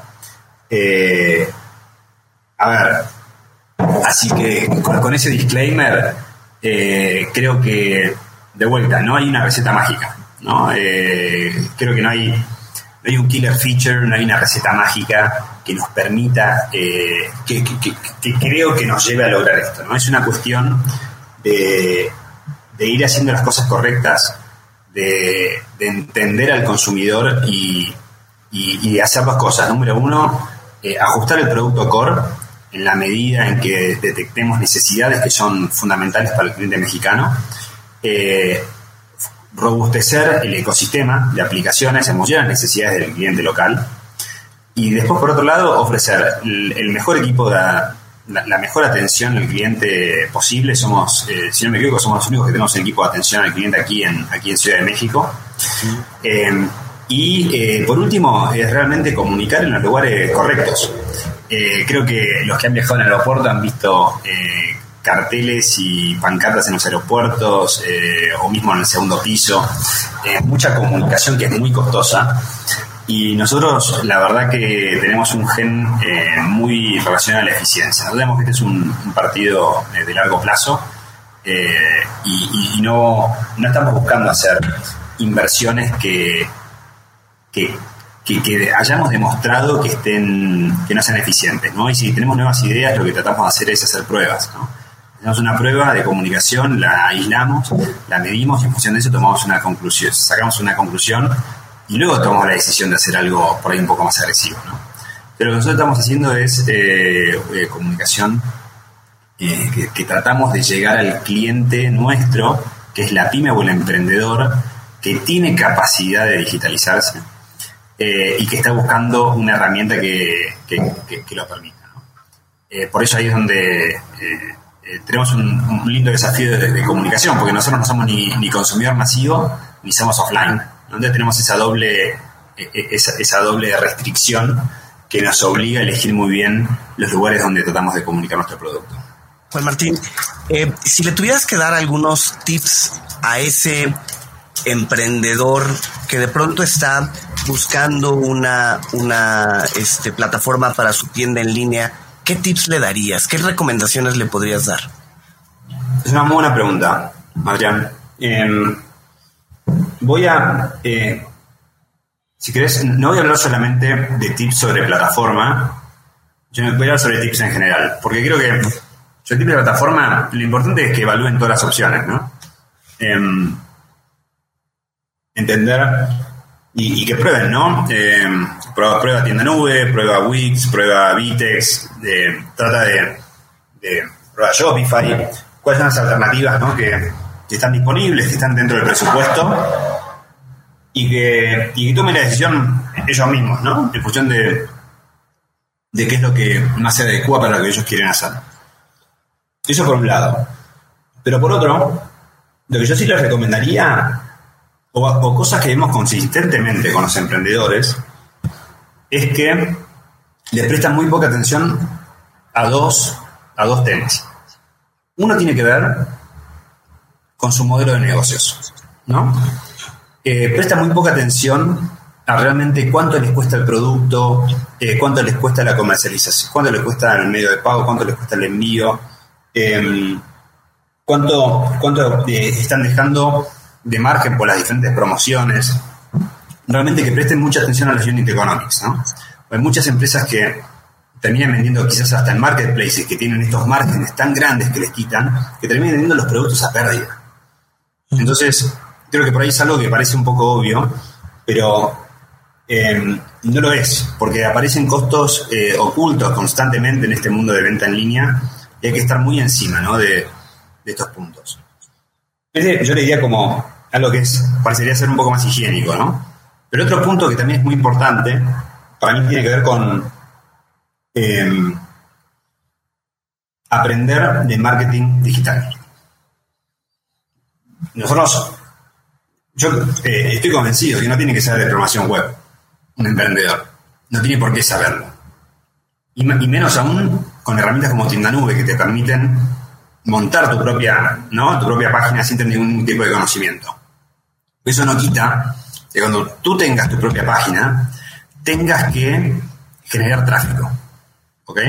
a ver, así que con ese disclaimer, eh, creo que, de vuelta, no hay una receta mágica. ¿no? Eh, creo que no hay, hay un killer feature, no hay una receta mágica que nos permita, eh, que, creo que nos lleve a lograr esto. ¿no? Es una cuestión de, ir haciendo las cosas correctas, de, entender al consumidor y, y, hacer dos cosas. Número uno, ajustar el producto core en la medida en que detectemos necesidades que son fundamentales para el cliente mexicano, eh, robustecer el ecosistema de aplicaciones en función las necesidades del cliente local y después, por otro lado, ofrecer el, mejor equipo, de, la, mejor atención al cliente posible. Somos, eh, si no me equivoco, somos los únicos que tenemos el equipo de atención al cliente aquí en, aquí en Ciudad de México. Eh, y por último, es realmente comunicar en los lugares correctos. Eh, creo que los que han viajado en el aeropuerto han visto eh, carteles y pancartas en los aeropuertos eh, o mismo en el segundo piso. mucha comunicación que es muy costosa. Y nosotros, la verdad que tenemos un gen muy relacionado a la eficiencia. Nosotros vemos que este es un, partido de largo plazo y, no, no estamos buscando hacer inversiones que, que que, hayamos demostrado que estén que no sean eficientes, ¿no? Y si tenemos nuevas ideas, lo que tratamos de hacer es hacer pruebas, ¿no? Hacemos una prueba de comunicación, la aislamos, la medimos y en función de eso tomamos una conclusión, sacamos una conclusión y luego tomamos la decisión de hacer algo por ahí un poco más agresivo, ¿no? Pero lo que nosotros estamos haciendo es eh, eh, comunicación eh, que, que tratamos de llegar al cliente nuestro, que es la pyme o el emprendedor, que tiene capacidad de digitalizarse, eh, y que está buscando una herramienta que, lo permita. Eh, por eso ahí es donde eh, tenemos un, lindo desafío de, comunicación, porque nosotros no somos ni, consumidor masivo ni somos offline. Donde tenemos esa doble, esa, doble restricción que nos obliga a elegir muy bien los lugares donde tratamos de comunicar nuestro producto. Juan Martín, si le tuvieras que dar algunos tips a ese emprendedor que de pronto está buscando una, una este, plataforma para su tienda en línea, ¿qué tips le darías? ¿Qué recomendaciones le podrías dar? Es una buena pregunta, Adrián. Em, voy a, eh, si querés, no voy a hablar solamente de tips sobre plataforma, yo voy a hablar sobre tips en general, porque creo que sobre tips de plataforma lo importante es que evalúen todas las opciones, ¿no? Em, entender y, que prueben, ¿no? Em, prueba, prueba, tienda nube, prueba Wix, prueba Vitex, trata de, de prueba Shopify, cuáles son las alternativas ¿no? que, están disponibles, que están dentro del presupuesto y que, y que tomen la decisión ellos mismos, ¿no? En función de, de qué es lo que más se adecua para lo que ellos quieren hacer. Eso por un lado. Pero por otro, lo que yo sí les recomendaría, o, cosas que vemos consistentemente con los emprendedores, es que les prestan muy poca atención a dos, a dos temas. Uno tiene que ver con su modelo de negocios, ¿no? Eh, presta muy poca atención a realmente cuánto les cuesta el producto, eh, cuánto les cuesta la comercialización, cuánto les cuesta el medio de pago, cuánto les cuesta el envío, em, cuánto, cuánto eh, están dejando de margen por las diferentes promociones. Realmente que presten mucha atención a los unit economics, ¿no? Hay muchas empresas que terminan vendiendo quizás hasta en marketplaces que tienen estos márgenes tan grandes que les quitan, que terminan vendiendo los productos a pérdida. Entonces, creo que por ahí es algo que parece un poco obvio, pero em, no lo es, porque aparecen costos eh, ocultos constantemente en este mundo de venta en línea y hay que estar muy encima ¿no? de, estos puntos. yo le diría como algo que es, parecería ser un poco más higiénico, ¿no? Pero otro punto que también es muy importante, para mí tiene que ver con em, aprender de marketing digital. Nosotros yo eh, estoy convencido que no tiene que saber de programación web un emprendedor. No tiene por qué saberlo. Y, menos aún con herramientas como Tienda Nube que te permiten montar tu propia, ¿no? tu propia página sin tener ningún tipo de conocimiento. Eso no quita que cuando tú tengas tu propia página, tengas que generar tráfico. ¿Ok?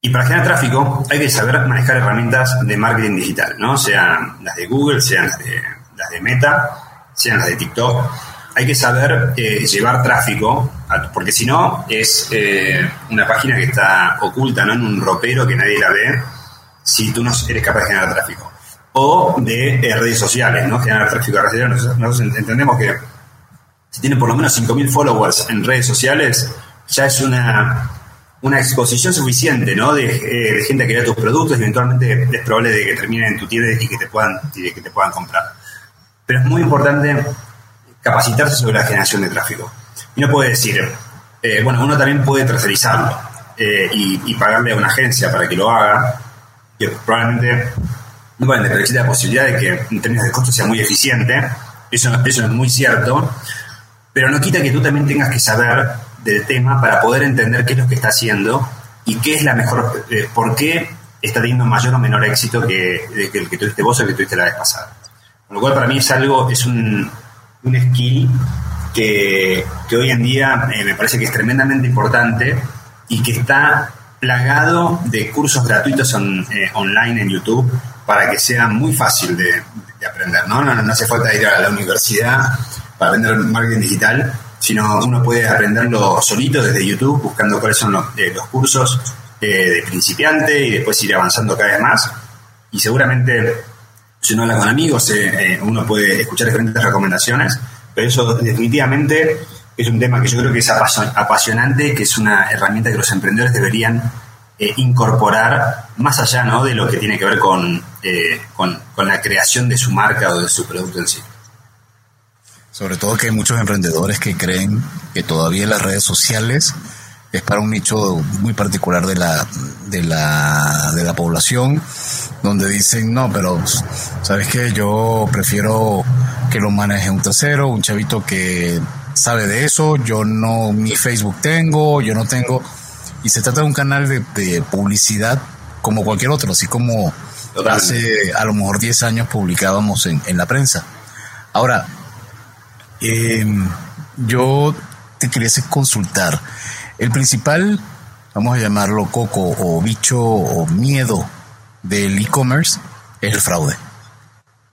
Y para generar tráfico hay que saber manejar herramientas de marketing digital, ¿no? Sean las de Google, sean las de las de Meta, sean las de TikTok, hay que saber eh, llevar tráfico, porque si no es eh, una página que está oculta ¿no? en un ropero que nadie la ve si tú no eres capaz de generar tráfico. O de eh, redes sociales, ¿no? Generar tráfico a redes sociales. Nosotros, entendemos que si tiene por lo menos 5.000 followers en redes sociales, ya es una, una exposición suficiente, ¿no? De, gente que vea tus productos y eventualmente es probable de que terminen en tu tienda y que te puedan, y que te puedan comprar. Pero es muy importante capacitarse sobre la generación de tráfico. Y no puede decir, eh, bueno, uno también puede tercerizarlo eh, y, pagarle a una agencia para que lo haga, que probablemente, bueno, pero existe la posibilidad de que en términos de costo sea muy eficiente, eso, eso es muy cierto, pero no quita que tú también tengas que saber del tema para poder entender qué es lo que está haciendo y qué es la mejor, eh, por qué está teniendo mayor o menor éxito que, que el que tuviste vos o el que tuviste la vez pasada. Con lo cual para mí es algo, es un, un skill que, hoy en día eh, me parece que es tremendamente importante y que está plagado de cursos gratuitos eh, online en YouTube para que sea muy fácil de, aprender. ¿no? Hace falta ir a la universidad para aprender marketing digital, sino uno puede aprenderlo solito desde YouTube, buscando cuáles son los, eh, cursos de principiante y después ir avanzando cada vez más. Y seguramente si uno habla con amigos, eh, eh, uno puede escuchar diferentes recomendaciones, pero eso definitivamente es un tema que yo creo que es apasionante, que es una herramienta que los emprendedores deberían eh, incorporar más allá ¿no? de lo que tiene que ver con, con, con la creación de su marca o de su producto en sí. Sobre todo que hay muchos emprendedores que creen que todavía las redes sociales es para un nicho muy particular de la, de la, de la población, donde dicen, no, pero sabes que yo prefiero que lo maneje un tercero, un chavito que sabe de eso, yo no, mi Facebook tengo, yo no tengo, y se trata de un canal de, publicidad como cualquier otro, así como hace a lo mejor 10 años publicábamos en, en la prensa. Ahora, em, yo te quería consultar, el principal, vamos a llamarlo coco o bicho o miedo del e-commerce es el fraude.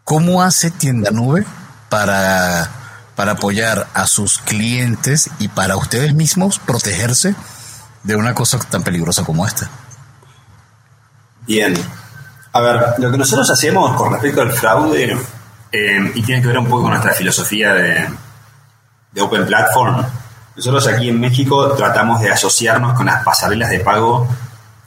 ¿Cómo hace Tienda Nube para, para apoyar a sus clientes y para ustedes mismos protegerse de una cosa tan peligrosa como esta? Bien. A ver, lo que nosotros hacemos con respecto al fraude, eh, y tiene que ver un poco con nuestra filosofía de, de Open Platform, nosotros aquí en México tratamos de asociarnos con las pasarelas de pago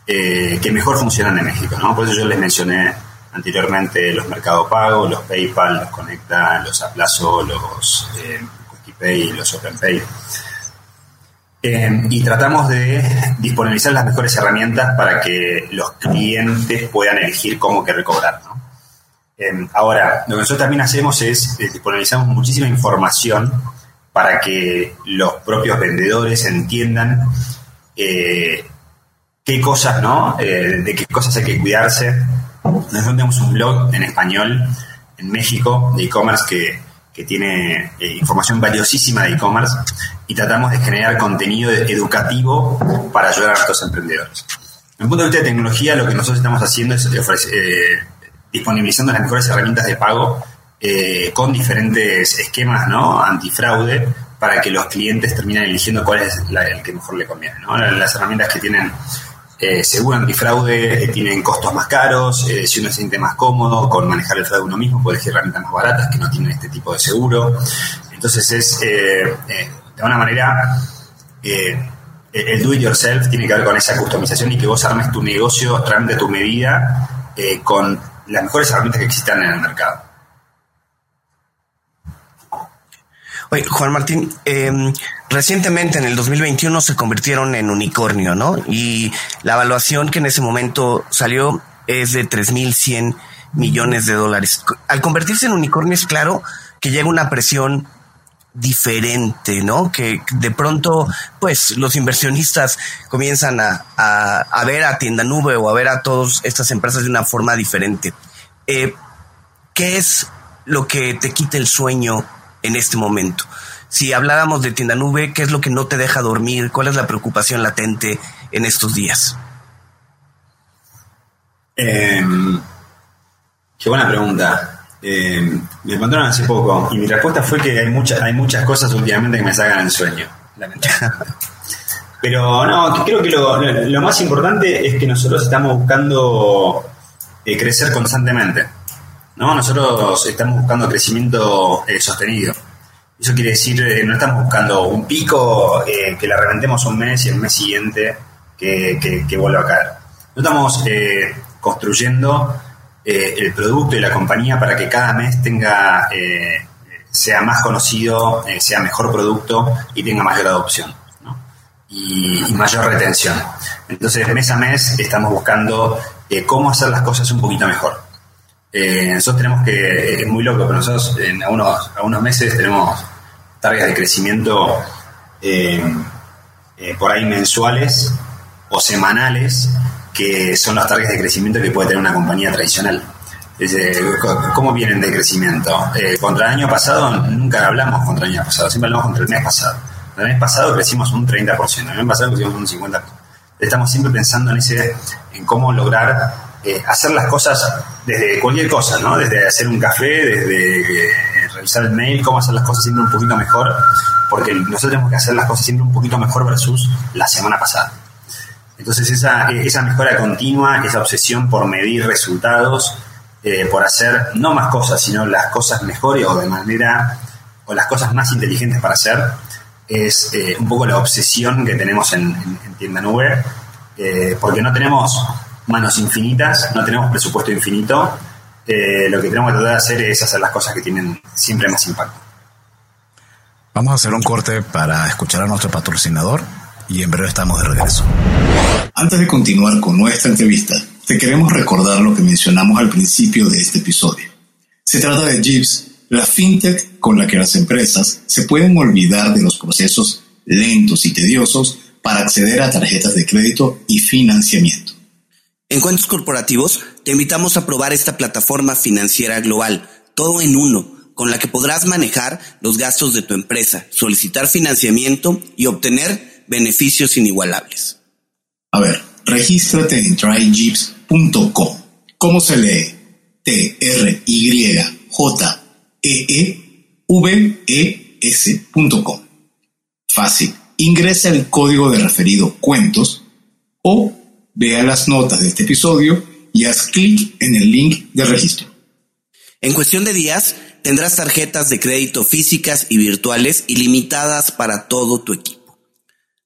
eh, que mejor funcionan en México, ¿no? Por eso yo les mencioné anteriormente los Mercado Pago, los PayPal, los Conecta, los Aplazo, los eh, los OpenPay. Eh, y tratamos de disponibilizar las mejores herramientas para que los clientes puedan elegir cómo que recobrar. ¿no? Eh, ahora, lo que nosotros también hacemos es disponibilizamos muchísima información para que los propios vendedores entiendan eh, qué cosas, ¿no? Eh, de qué cosas hay que cuidarse. Nosotros tenemos un blog en español en México de e-commerce que, tiene eh, información valiosísima de e-commerce y tratamos de generar contenido educativo para ayudar a nuestros emprendedores. En punto de vista de tecnología, lo que nosotros estamos haciendo es disponibilizando las mejores herramientas de pago eh, con diferentes esquemas ¿no? antifraude para que los clientes terminen eligiendo cuál es el que mejor le conviene. Las herramientas que tienen eh, seguro antifraude eh, tienen costos más caros, si uno se siente más cómodo con manejar el fraude uno mismo, puede elegir herramientas más baratas que no tienen este tipo de seguro. Entonces es, de alguna manera, el do it yourself tiene que ver con esa customización y que vos armes tu negocio realmente tu medida con las mejores herramientas que existan en el mercado. Juan Martín, em, recientemente en el 2021 se convirtieron en unicornio, ¿no? Y la evaluación que en ese momento salió es de 3.100 millones de dólares. Al convertirse en unicornio es claro que llega una presión diferente, ¿no? Que de pronto, pues, los inversionistas comienzan a, a, ver a Tienda Nube o a ver a todas estas empresas de una forma diferente. Eh, ¿Qué es lo que te quita el sueño en este momento. Si habláramos de tienda nube, ¿qué es lo que no te deja dormir? ¿Cuál es la preocupación latente en estos días? Em, qué buena pregunta. Em, me mandaron hace poco y mi respuesta fue que hay, muchas hay muchas cosas últimamente que me sacan el sueño, [LAUGHS] Pero no, creo que lo, más importante es que nosotros estamos buscando eh, crecer constantemente. ¿No? Nosotros estamos buscando crecimiento eh, sostenido. Eso quiere decir, eh, no estamos buscando un pico eh, que la reventemos un mes y el mes siguiente que, vuelva a caer. No estamos construyendo el producto y la compañía para que cada mes tenga sea más conocido, sea mejor producto y tenga mayor adopción y, y, mayor retención. Entonces, mes a mes estamos buscando cómo hacer las cosas un poquito mejor. Eh, nosotros tenemos que, es muy loco, pero nosotros en algunos, algunos meses tenemos targets de crecimiento eh, eh, por ahí mensuales o semanales, que son las targets de crecimiento que puede tener una compañía tradicional. ¿Cómo vienen de crecimiento? contra el año pasado nunca hablamos contra el año pasado, siempre hablamos contra el mes pasado. El mes pasado crecimos un 30%, el mes pasado crecimos un 50%. Estamos siempre pensando en, ese, en cómo lograr eh, hacer las cosas desde cualquier cosa, ¿no? Desde hacer un café, desde eh, revisar el mail, cómo hacer las cosas siempre un poquito mejor, porque nosotros tenemos que hacer las cosas siempre un poquito mejor versus la semana pasada. Entonces esa, esa mejora continua, esa obsesión por medir resultados, eh, por hacer no más cosas, sino las cosas mejores o de manera, o las cosas más inteligentes para hacer, es un poco la obsesión que tenemos en, en Tienda Nube, porque no tenemos manos infinitas, no tenemos presupuesto infinito. Eh, lo que tenemos que tratar de hacer es hacer las cosas que tienen siempre más impacto. Vamos a hacer un corte para escuchar a nuestro patrocinador y en breve estamos de regreso. Antes de continuar con nuestra entrevista, te queremos recordar lo que mencionamos al principio de este episodio. Se trata de Jeeps, la fintech con la que las empresas se pueden olvidar de los procesos lentos y tediosos para acceder a tarjetas de crédito y financiamiento. En Cuentos Corporativos te invitamos a probar esta plataforma financiera global, todo en uno, con la que podrás manejar los gastos de tu empresa, solicitar financiamiento y obtener beneficios inigualables. A ver, regístrate en tryjeeps.com. ¿Cómo se lee? T-R-Y j e e v e s.com. Fácil. Ingresa el código de referido cuentos o vea las notas de este episodio y haz clic en el link de registro. En cuestión de días, tendrás tarjetas de crédito físicas y virtuales ilimitadas para todo tu equipo.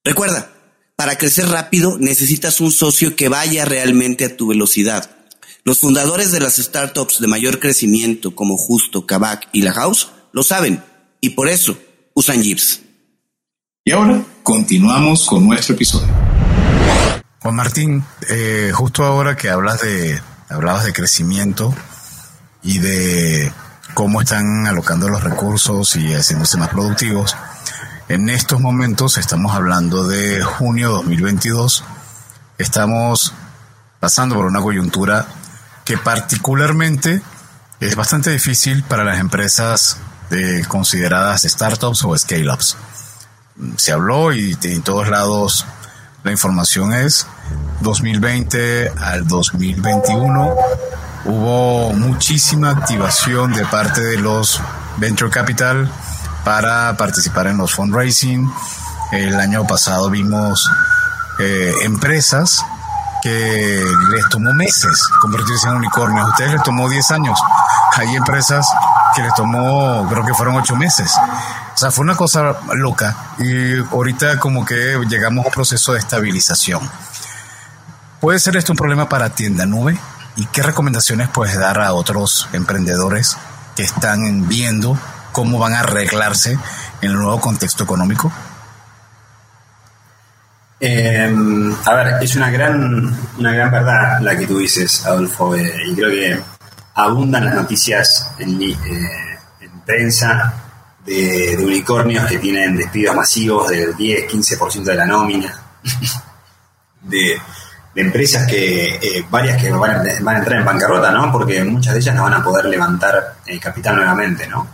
Recuerda, para crecer rápido necesitas un socio que vaya realmente a tu velocidad. Los fundadores de las startups de mayor crecimiento como Justo, Kavak y La House lo saben y por eso usan Jeeps. Y ahora continuamos con nuestro episodio. Juan Martín, eh, justo ahora que hablas de, hablabas de crecimiento y de cómo están alocando los recursos y haciéndose más productivos, en estos momentos estamos hablando de junio 2022. Estamos pasando por una coyuntura que particularmente es bastante difícil para las empresas de, consideradas startups o scale-ups. Se habló y en todos lados la información es 2020 al 2021 hubo muchísima activación de parte de los venture capital para participar en los fundraising. El año pasado vimos eh, empresas que les tomó meses convertirse en unicornios. A ustedes les tomó 10 años. Hay empresas que les tomó, creo que fueron 8 meses. O sea, fue una cosa loca. Y ahorita como que llegamos a un proceso de estabilización. ¿Puede ser esto un problema para tienda nube? ¿Y qué recomendaciones puedes dar a otros emprendedores que están viendo cómo van a arreglarse en el nuevo contexto económico? Eh, a ver, es una gran, una gran verdad la que tú dices, Adolfo, eh, y creo que abundan las noticias en, eh, en prensa de, de, unicornios que tienen despidos masivos del 10-15% de la nómina, [LAUGHS] de, empresas que, varias que van a, entrar en bancarrota, ¿no? Porque muchas de ellas no van a poder levantar capital nuevamente, ¿no?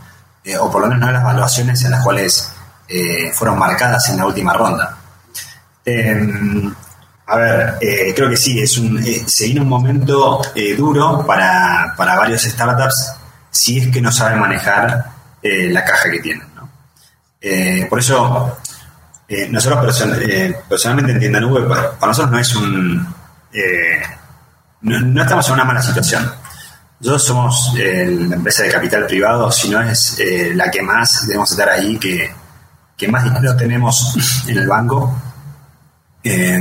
o por lo menos no las valuaciones en las cuales fueron marcadas en la última ronda. Eh, a ver, eh, creo que sí, es un, eh, se viene un momento eh, duro para, para, varios startups si es que no saben manejar eh, la caja que tienen. ¿no? por eso, nosotros person personalmente en Tienda Nube, para, para, nosotros no es un... No, no, estamos en una mala situación. Nosotros somos la empresa de capital privado, si no es la que más debemos estar ahí, que, más dinero tenemos en el banco eh,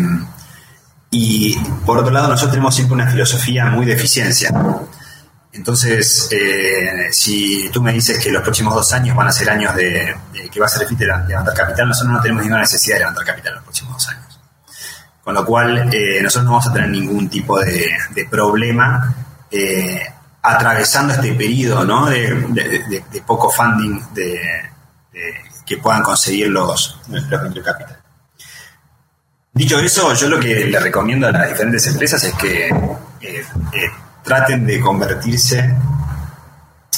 y por otro lado, nosotros tenemos siempre una filosofía muy de eficiencia. Entonces, eh, si tú me dices que los próximos dos años van a ser años de, de que va a ser difícil levantar capital, nosotros no tenemos ninguna necesidad de levantar capital en los próximos dos años. Con lo cual, eh, nosotros no vamos a tener ningún tipo de, problema eh, atravesando este periodo ¿no? de, poco funding que puedan conseguir los, los venture capital. Dicho eso, yo lo que le recomiendo a las diferentes empresas es que eh, traten de convertirse,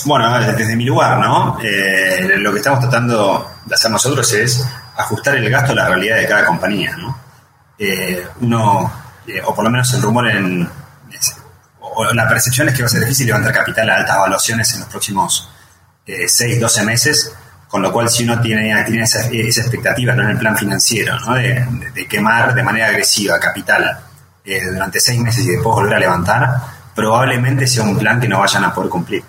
bueno, desde mi lugar, ¿no? Lo que estamos tratando de hacer nosotros es ajustar el gasto a la realidad de cada compañía, ¿no? Eh, uno, eh, o por lo menos el rumor en, o la percepción es que va a ser difícil levantar capital a altas evaluaciones en los próximos 6, 12 meses con lo cual si uno tiene, tiene esa, esa expectativa ¿no? en el plan financiero, ¿no? de, quemar de manera agresiva capital eh, durante seis meses y después volver a levantar, probablemente sea un plan que no vayan a poder cumplir.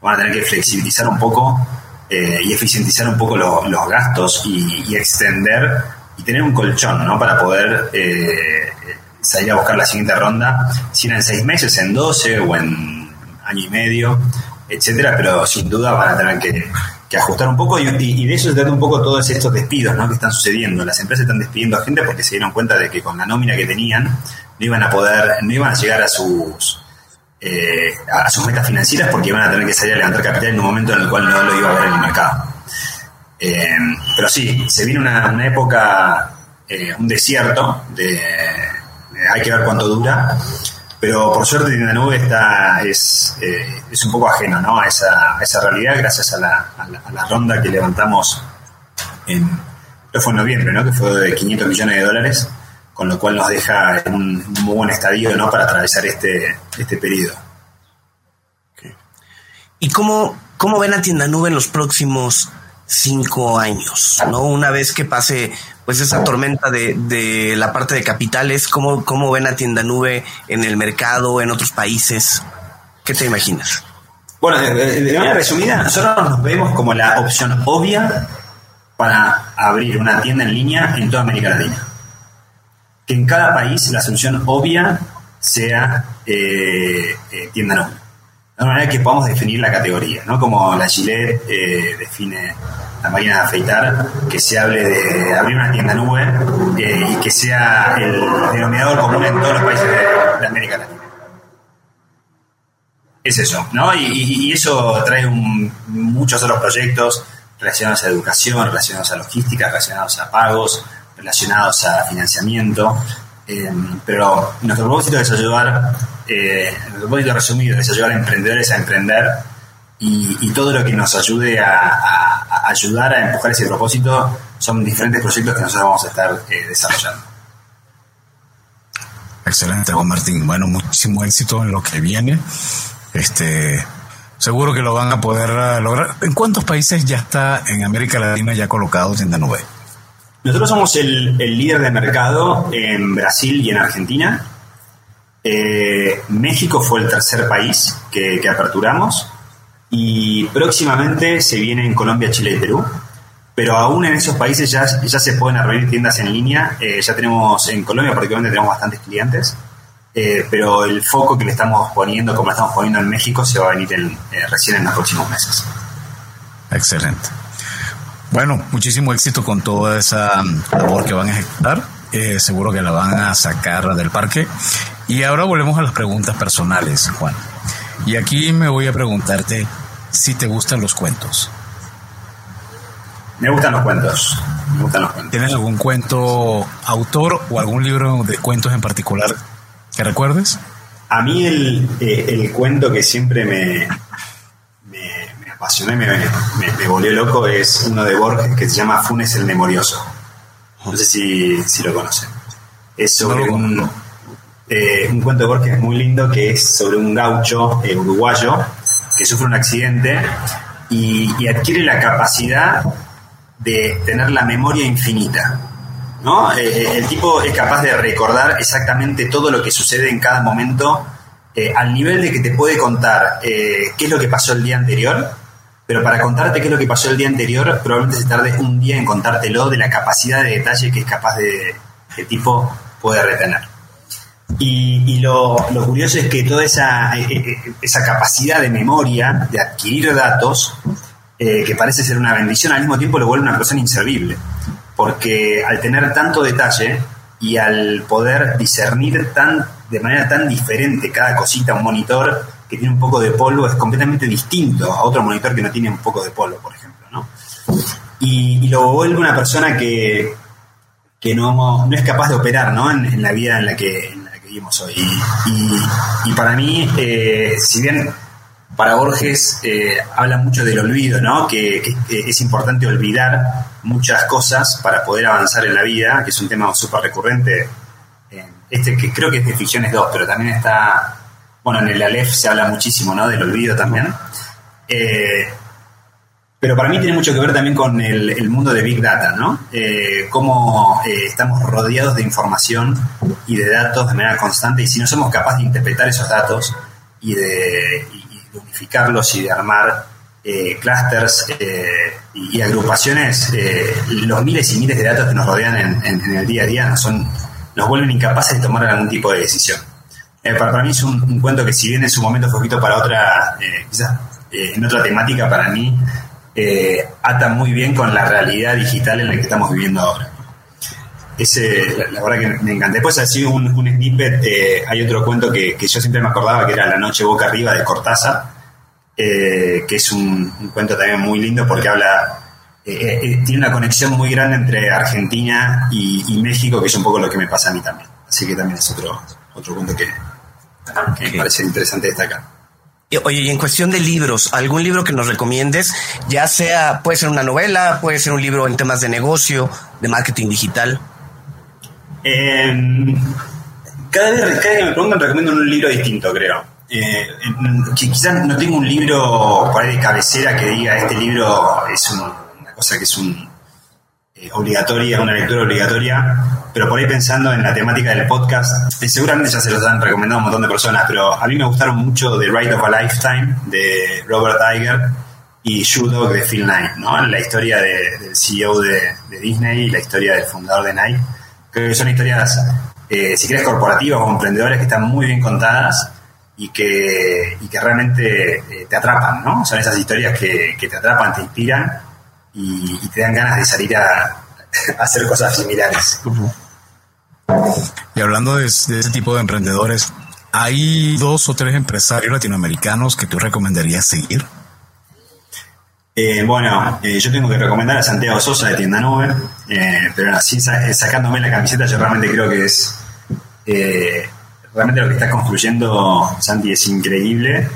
Van a tener que flexibilizar un poco eh, y eficientizar un poco lo, los gastos y, extender y tener un colchón ¿no? para poder eh, salir a buscar la siguiente ronda, si era en seis meses, en doce o en año y medio, etcétera, pero sin duda van a tener que ajustar un poco y, y, de eso se trata un poco todos estos despidos ¿no? que están sucediendo. Las empresas están despidiendo a gente porque se dieron cuenta de que con la nómina que tenían no iban a poder, no iban a llegar a sus eh, a sus metas financieras porque iban a tener que salir a levantar capital en un momento en el cual no lo iba a ver en el mercado. Eh, pero sí, se viene una, una época, eh, un desierto de, hay que ver cuánto dura pero por suerte Tienda Nube está, es, eh, es un poco ajeno ¿no? a, esa, esa realidad gracias a la, la, la ronda que levantamos en, fue en noviembre, ¿no? que fue de 500 millones de dólares, con lo cual nos deja en un muy buen estadio ¿no? para atravesar este, este periodo. ¿Y cómo, ¿cómo ven a Tienda Nube en los próximos cinco años? ¿No? Una vez que pase pues esa tormenta de, de la parte de capitales, ¿cómo, ¿cómo ven a Tienda Nube en el mercado, en otros países? ¿Qué te imaginas? Bueno, de, manera resumida, nosotros nos vemos como la opción obvia para abrir una tienda en línea en toda América Latina. Que en cada país la solución obvia sea eh, eh, tienda nube. De manera que podamos definir la categoría, ¿no? Como la Gillette eh, define la máquina de afeitar, que se hable de abrir una tienda nube y que sea el denominador común en todos los países de América Latina es eso, ¿no? Y, eso trae muchos otros proyectos relacionados a educación, relacionados a logística, relacionados a pagos, relacionados a financiamiento. Eh, pero nuestro propósito es ayudar, eh, nuestro propósito resumido es ayudar a emprendedores a emprender y, todo lo que nos ayude a, ayudar a empujar ese propósito son diferentes proyectos que nosotros vamos a estar eh, desarrollando. Excelente, Juan Martín. Bueno, muchísimo éxito en lo que viene. Este, seguro que lo van a poder eh, lograr. ¿En cuántos países ya está en América Latina ya colocado Tienda Nube? Nosotros somos el, líder de mercado en Brasil y en Argentina. Eh, México fue el tercer país que, aperturamos y próximamente se viene en Colombia, Chile y Perú. Pero aún en esos países ya, se pueden abrir tiendas en línea. Eh, ya tenemos en Colombia, prácticamente tenemos bastantes clientes. Eh, pero el foco que le estamos poniendo, como lo estamos poniendo en México, se va a venir eh, recién en los próximos meses. Excelente. Bueno, muchísimo éxito con toda esa mm, labor que van a ejecutar. Seguro que la van a sacar del parque. Y ahora volvemos a las preguntas personales, Juan. Y aquí me voy a preguntarte si te gustan los cuentos. Me gustan los cuentos. Me gustan los cuentos. ¿Tienes algún cuento autor o algún libro de cuentos en particular ¿Que recuerdes? A mí el, eh, cuento que siempre me, me, apasionó y me, me, volvió loco es uno de Borges que se llama Funes el Memorioso. No sé si, lo conocen. Es sobre un, eh, un cuento de Borges muy lindo que es sobre un gaucho eh, uruguayo que sufre un accidente y, adquiere la capacidad de tener la memoria infinita. ¿no? Eh, eh, el tipo es capaz de recordar exactamente todo lo que sucede en cada momento, eh, al nivel de que te puede contar qué es lo que pasó el día anterior, pero para contarte qué es lo que pasó el día anterior, probablemente se tarde un día en contártelo de la capacidad de detalle que es capaz de, el tipo puede retener. Y, lo, curioso es que toda esa, esa capacidad de memoria, de adquirir datos, que parece ser una bendición, al mismo tiempo lo vuelve una persona inservible porque al tener tanto detalle y al poder discernir tan, de manera tan diferente cada cosita, un monitor que tiene un poco de polvo es completamente distinto a otro monitor que no tiene un poco de polvo, por ejemplo. ¿no? Y, lo vuelve una persona que, que no, no, es capaz de operar ¿no? en, la vida en la que Y, para mí, eh, si bien para Borges eh, habla mucho del olvido, ¿no? Que, es importante olvidar muchas cosas para poder avanzar en la vida, que es un tema súper recurrente. este que creo que es de Ficciones 2, pero también está, bueno, en el Aleph se habla muchísimo, ¿no? Del olvido también. Eh, pero para mí tiene mucho que ver también con el, mundo de Big Data, ¿no? Eh, cómo estamos rodeados de información y de datos de manera constante y si no somos capaces de interpretar esos datos y de, de unificarlos y de armar eh, clusters eh, y, agrupaciones, eh, los miles y miles de datos que nos rodean en, el día a día nos, son, nos vuelven incapaces de tomar algún tipo de decisión. Para, mí es un, cuento que si bien en su momento fue escrito para otra, quizás en otra temática, para mí ata muy bien con la realidad digital en la que estamos viviendo ahora. Ese, la, verdad que me encanta. Después así un, un snippet, eh, hay otro cuento que, yo siempre me acordaba que era La noche boca arriba de Cortázar, eh, que es un, cuento también muy lindo porque habla, eh, tiene una conexión muy grande entre Argentina y, México, que es un poco lo que me pasa a mí también. Así que también es otro, otro cuento que, me parece interesante destacar. Oye, y en cuestión de libros, ¿algún libro que nos recomiendes? Ya sea, puede ser una novela, puede ser un libro en temas de negocio, de marketing digital. Em, cada, vez, que me preguntan recomiendo un libro distinto, creo. Eh, quizás no tengo un libro por ahí de cabecera que diga este libro es una cosa que es un, obligatoria, una lectura obligatoria, pero por ahí pensando en la temática del podcast, seguramente ya se los han recomendado un montón de personas, pero a mí me gustaron mucho The Ride of a Lifetime de Robert Iger y Shoe Dog de Phil Knight, ¿no? La historia del CEO de, Disney y la historia del fundador de Nike. Creo que son historias, eh, si quieres, corporativas o emprendedores que están muy bien contadas y que, y que realmente eh, te atrapan, ¿no? Son esas historias que, te atrapan, te inspiran y, te dan ganas de salir a, [LAUGHS] hacer cosas similares. Y hablando de, ese tipo de emprendedores, ¿hay dos o tres empresarios latinoamericanos que tú recomendarías seguir? Eh, bueno, eh, yo tengo que recomendar a Santiago Sosa de Tienda Nube, pero así sacándome la camiseta, yo realmente creo que es realmente lo que está construyendo Santi es increíble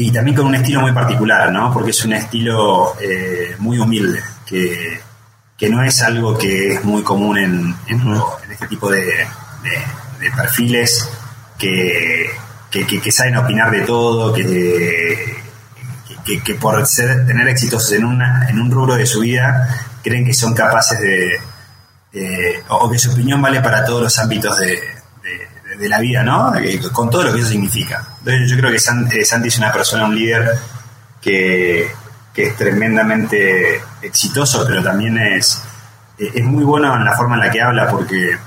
y también con un estilo muy particular, ¿no? Porque es un estilo eh, muy humilde, que, no es algo que es muy común en, este tipo de, perfiles que, que, saben opinar de todo, que, que, por ser, tener éxitos en, una, en un rubro de su vida creen que son capaces de, o que su opinión vale para todos los ámbitos de, de la vida, ¿no? Eh, con todo lo que eso significa. Entonces yo creo que eh, Santi es una persona, un líder que, es tremendamente exitoso, pero también es, eh, es muy bueno en la forma en la que habla porque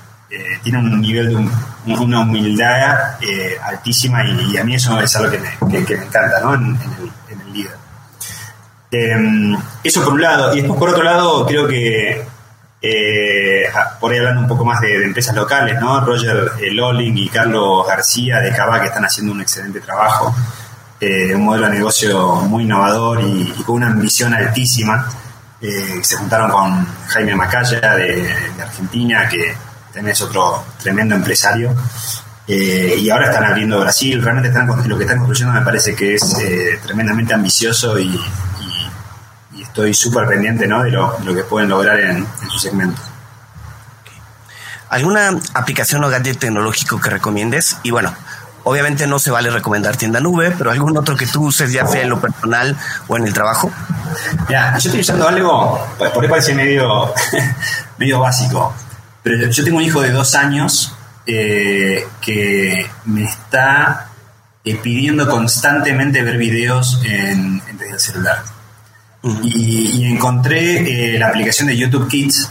tiene un nivel de una humildad altísima y, a mí eso es algo que me, encanta, ¿no? En, el, el, líder. Em, eso por un lado. Y después por otro lado creo que eh, por ahí hablando un poco más de, empresas locales, ¿no? Roger eh, Lolling y Carlos García de Cava que están haciendo un excelente trabajo, eh, un modelo de negocio muy innovador y, con una ambición altísima. Eh, se juntaron con Jaime Macaya de, Argentina, que también es otro tremendo empresario. y ahora están abriendo Brasil, realmente están, lo que están construyendo me parece que es tremendamente ambicioso y, estoy súper pendiente ¿no? de, lo, que pueden lograr en, su segmento. ¿Alguna aplicación o gadget tecnológico que recomiendes? Y bueno, obviamente no se vale recomendar tienda nube, pero algún otro que tú uses ya sea en lo personal o en el trabajo. Ya, yo estoy usando algo, pues, por ahí parece medio, [LAUGHS] medio básico, pero yo tengo un hijo de dos años eh, que me está eh, pidiendo constantemente ver videos en, desde el celular y, encontré eh, la aplicación de YouTube Kids,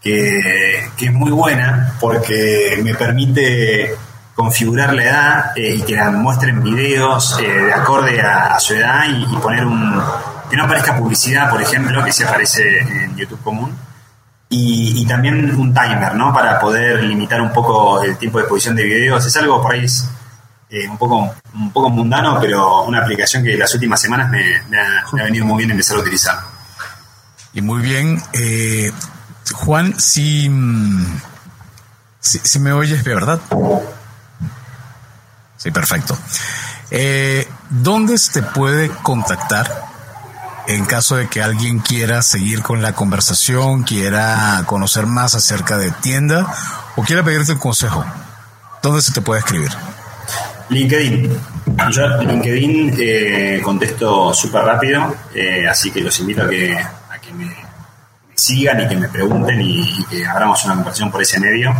que, es muy buena porque me permite configurar la edad eh, y que la muestren videos eh, de acorde a, su edad y, poner un... que no aparezca publicidad, por ejemplo, que se aparece en YouTube común. Y, también un timer, ¿no? Para poder limitar un poco el tiempo de exposición de videos. Es algo por ahí eh, un, poco, un poco mundano, pero una aplicación que las últimas semanas me, ha, venido muy bien empezar a utilizar. Y muy bien. Eh, Juan, si, si, me oyes de verdad. Sí, perfecto. Eh, ¿Dónde se te puede contactar en caso de que alguien quiera seguir con la conversación, quiera conocer más acerca de tienda o quiera pedirte un consejo? ¿Dónde se te puede escribir? LinkedIn. Yo LinkedIn eh, contesto súper rápido, eh, así que los invito a que, a que me, sigan y que me pregunten y, que abramos una conversación por ese medio.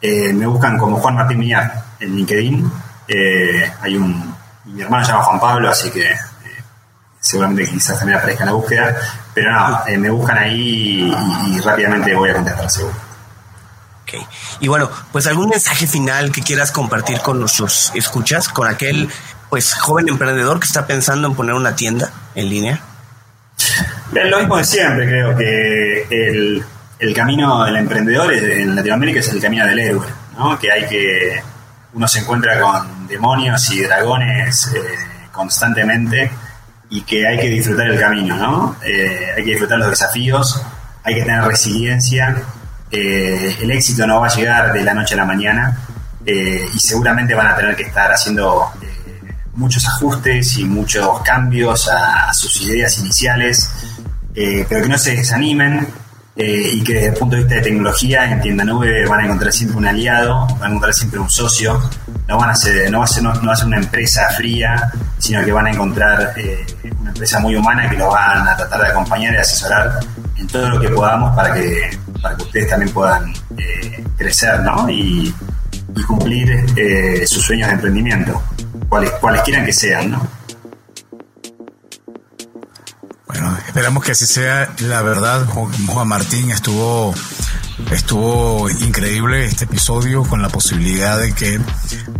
Eh, me buscan como Juan Martín Miñar en LinkedIn. hay un, mi hermano se llama Juan Pablo, así que seguramente quizás también aparezca en la búsqueda. Pero no, me buscan ahí y, y rápidamente voy a contestar seguro. Y bueno, pues algún mensaje final que quieras compartir con nuestros escuchas, con aquel pues joven emprendedor que está pensando en poner una tienda en línea. Lo mismo de siempre, creo que el, camino del emprendedor en Latinoamérica es el camino del héroe, ¿no? Que hay que uno se encuentra con demonios y dragones eh, constantemente y que hay que disfrutar el camino, ¿no? Eh, hay que disfrutar los desafíos, hay que tener resiliencia eh, el éxito no va a llegar de la noche a la mañana eh, y seguramente van a tener que estar haciendo eh, muchos ajustes y muchos cambios a, sus ideas iniciales, pero que no se desanimen y que desde el punto de vista de tecnología en Tienda Nube van a encontrar siempre un aliado, van a encontrar siempre un socio no van a ser, no va a ser, una empresa fría, sino que van a encontrar una empresa muy humana que los van a tratar de acompañar y asesorar en todo lo que podamos para que, para que ustedes también puedan eh, crecer ¿no? y, cumplir eh, sus sueños de emprendimiento, cuales, cuales quieran que sean. ¿no? Bueno, esperamos que así sea. La verdad, Juan Martín estuvo Estuvo increíble este episodio con la posibilidad de que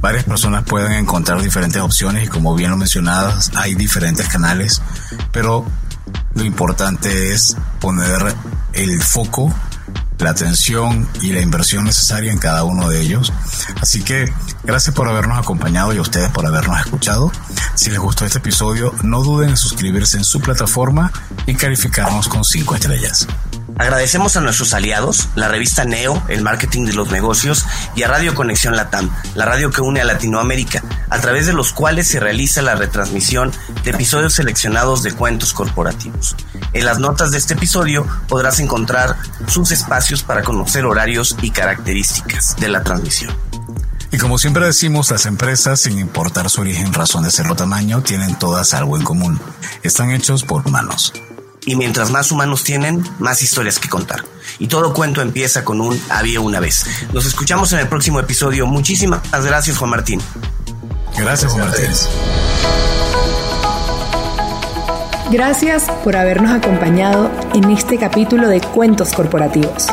varias personas puedan encontrar diferentes opciones y como bien lo mencionabas, hay diferentes canales, pero lo importante es poner el foco la atención y la inversión necesaria en cada uno de ellos. Así que gracias por habernos acompañado y a ustedes por habernos escuchado. Si les gustó este episodio, no duden en suscribirse en su plataforma y calificarnos con 5 estrellas. Agradecemos a nuestros aliados, la revista Neo, el marketing de los negocios, y a Radio Conexión Latam, la radio que une a Latinoamérica, a través de los cuales se realiza la retransmisión de episodios seleccionados de cuentos corporativos. En las notas de este episodio podrás encontrar sus espacios para conocer horarios y características de la transmisión. Y como siempre decimos, las empresas, sin importar su origen, razón de ser o tamaño, tienen todas algo en común. Están hechos por humanos. Y mientras más humanos tienen, más historias que contar. Y todo cuento empieza con un había una vez. Nos escuchamos en el próximo episodio. Muchísimas gracias, Juan Martín. Gracias, Juan Martín. Gracias por habernos acompañado en este capítulo de Cuentos Corporativos.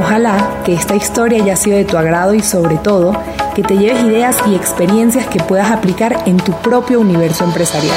Ojalá que esta historia haya sido de tu agrado y sobre todo que te lleves ideas y experiencias que puedas aplicar en tu propio universo empresarial.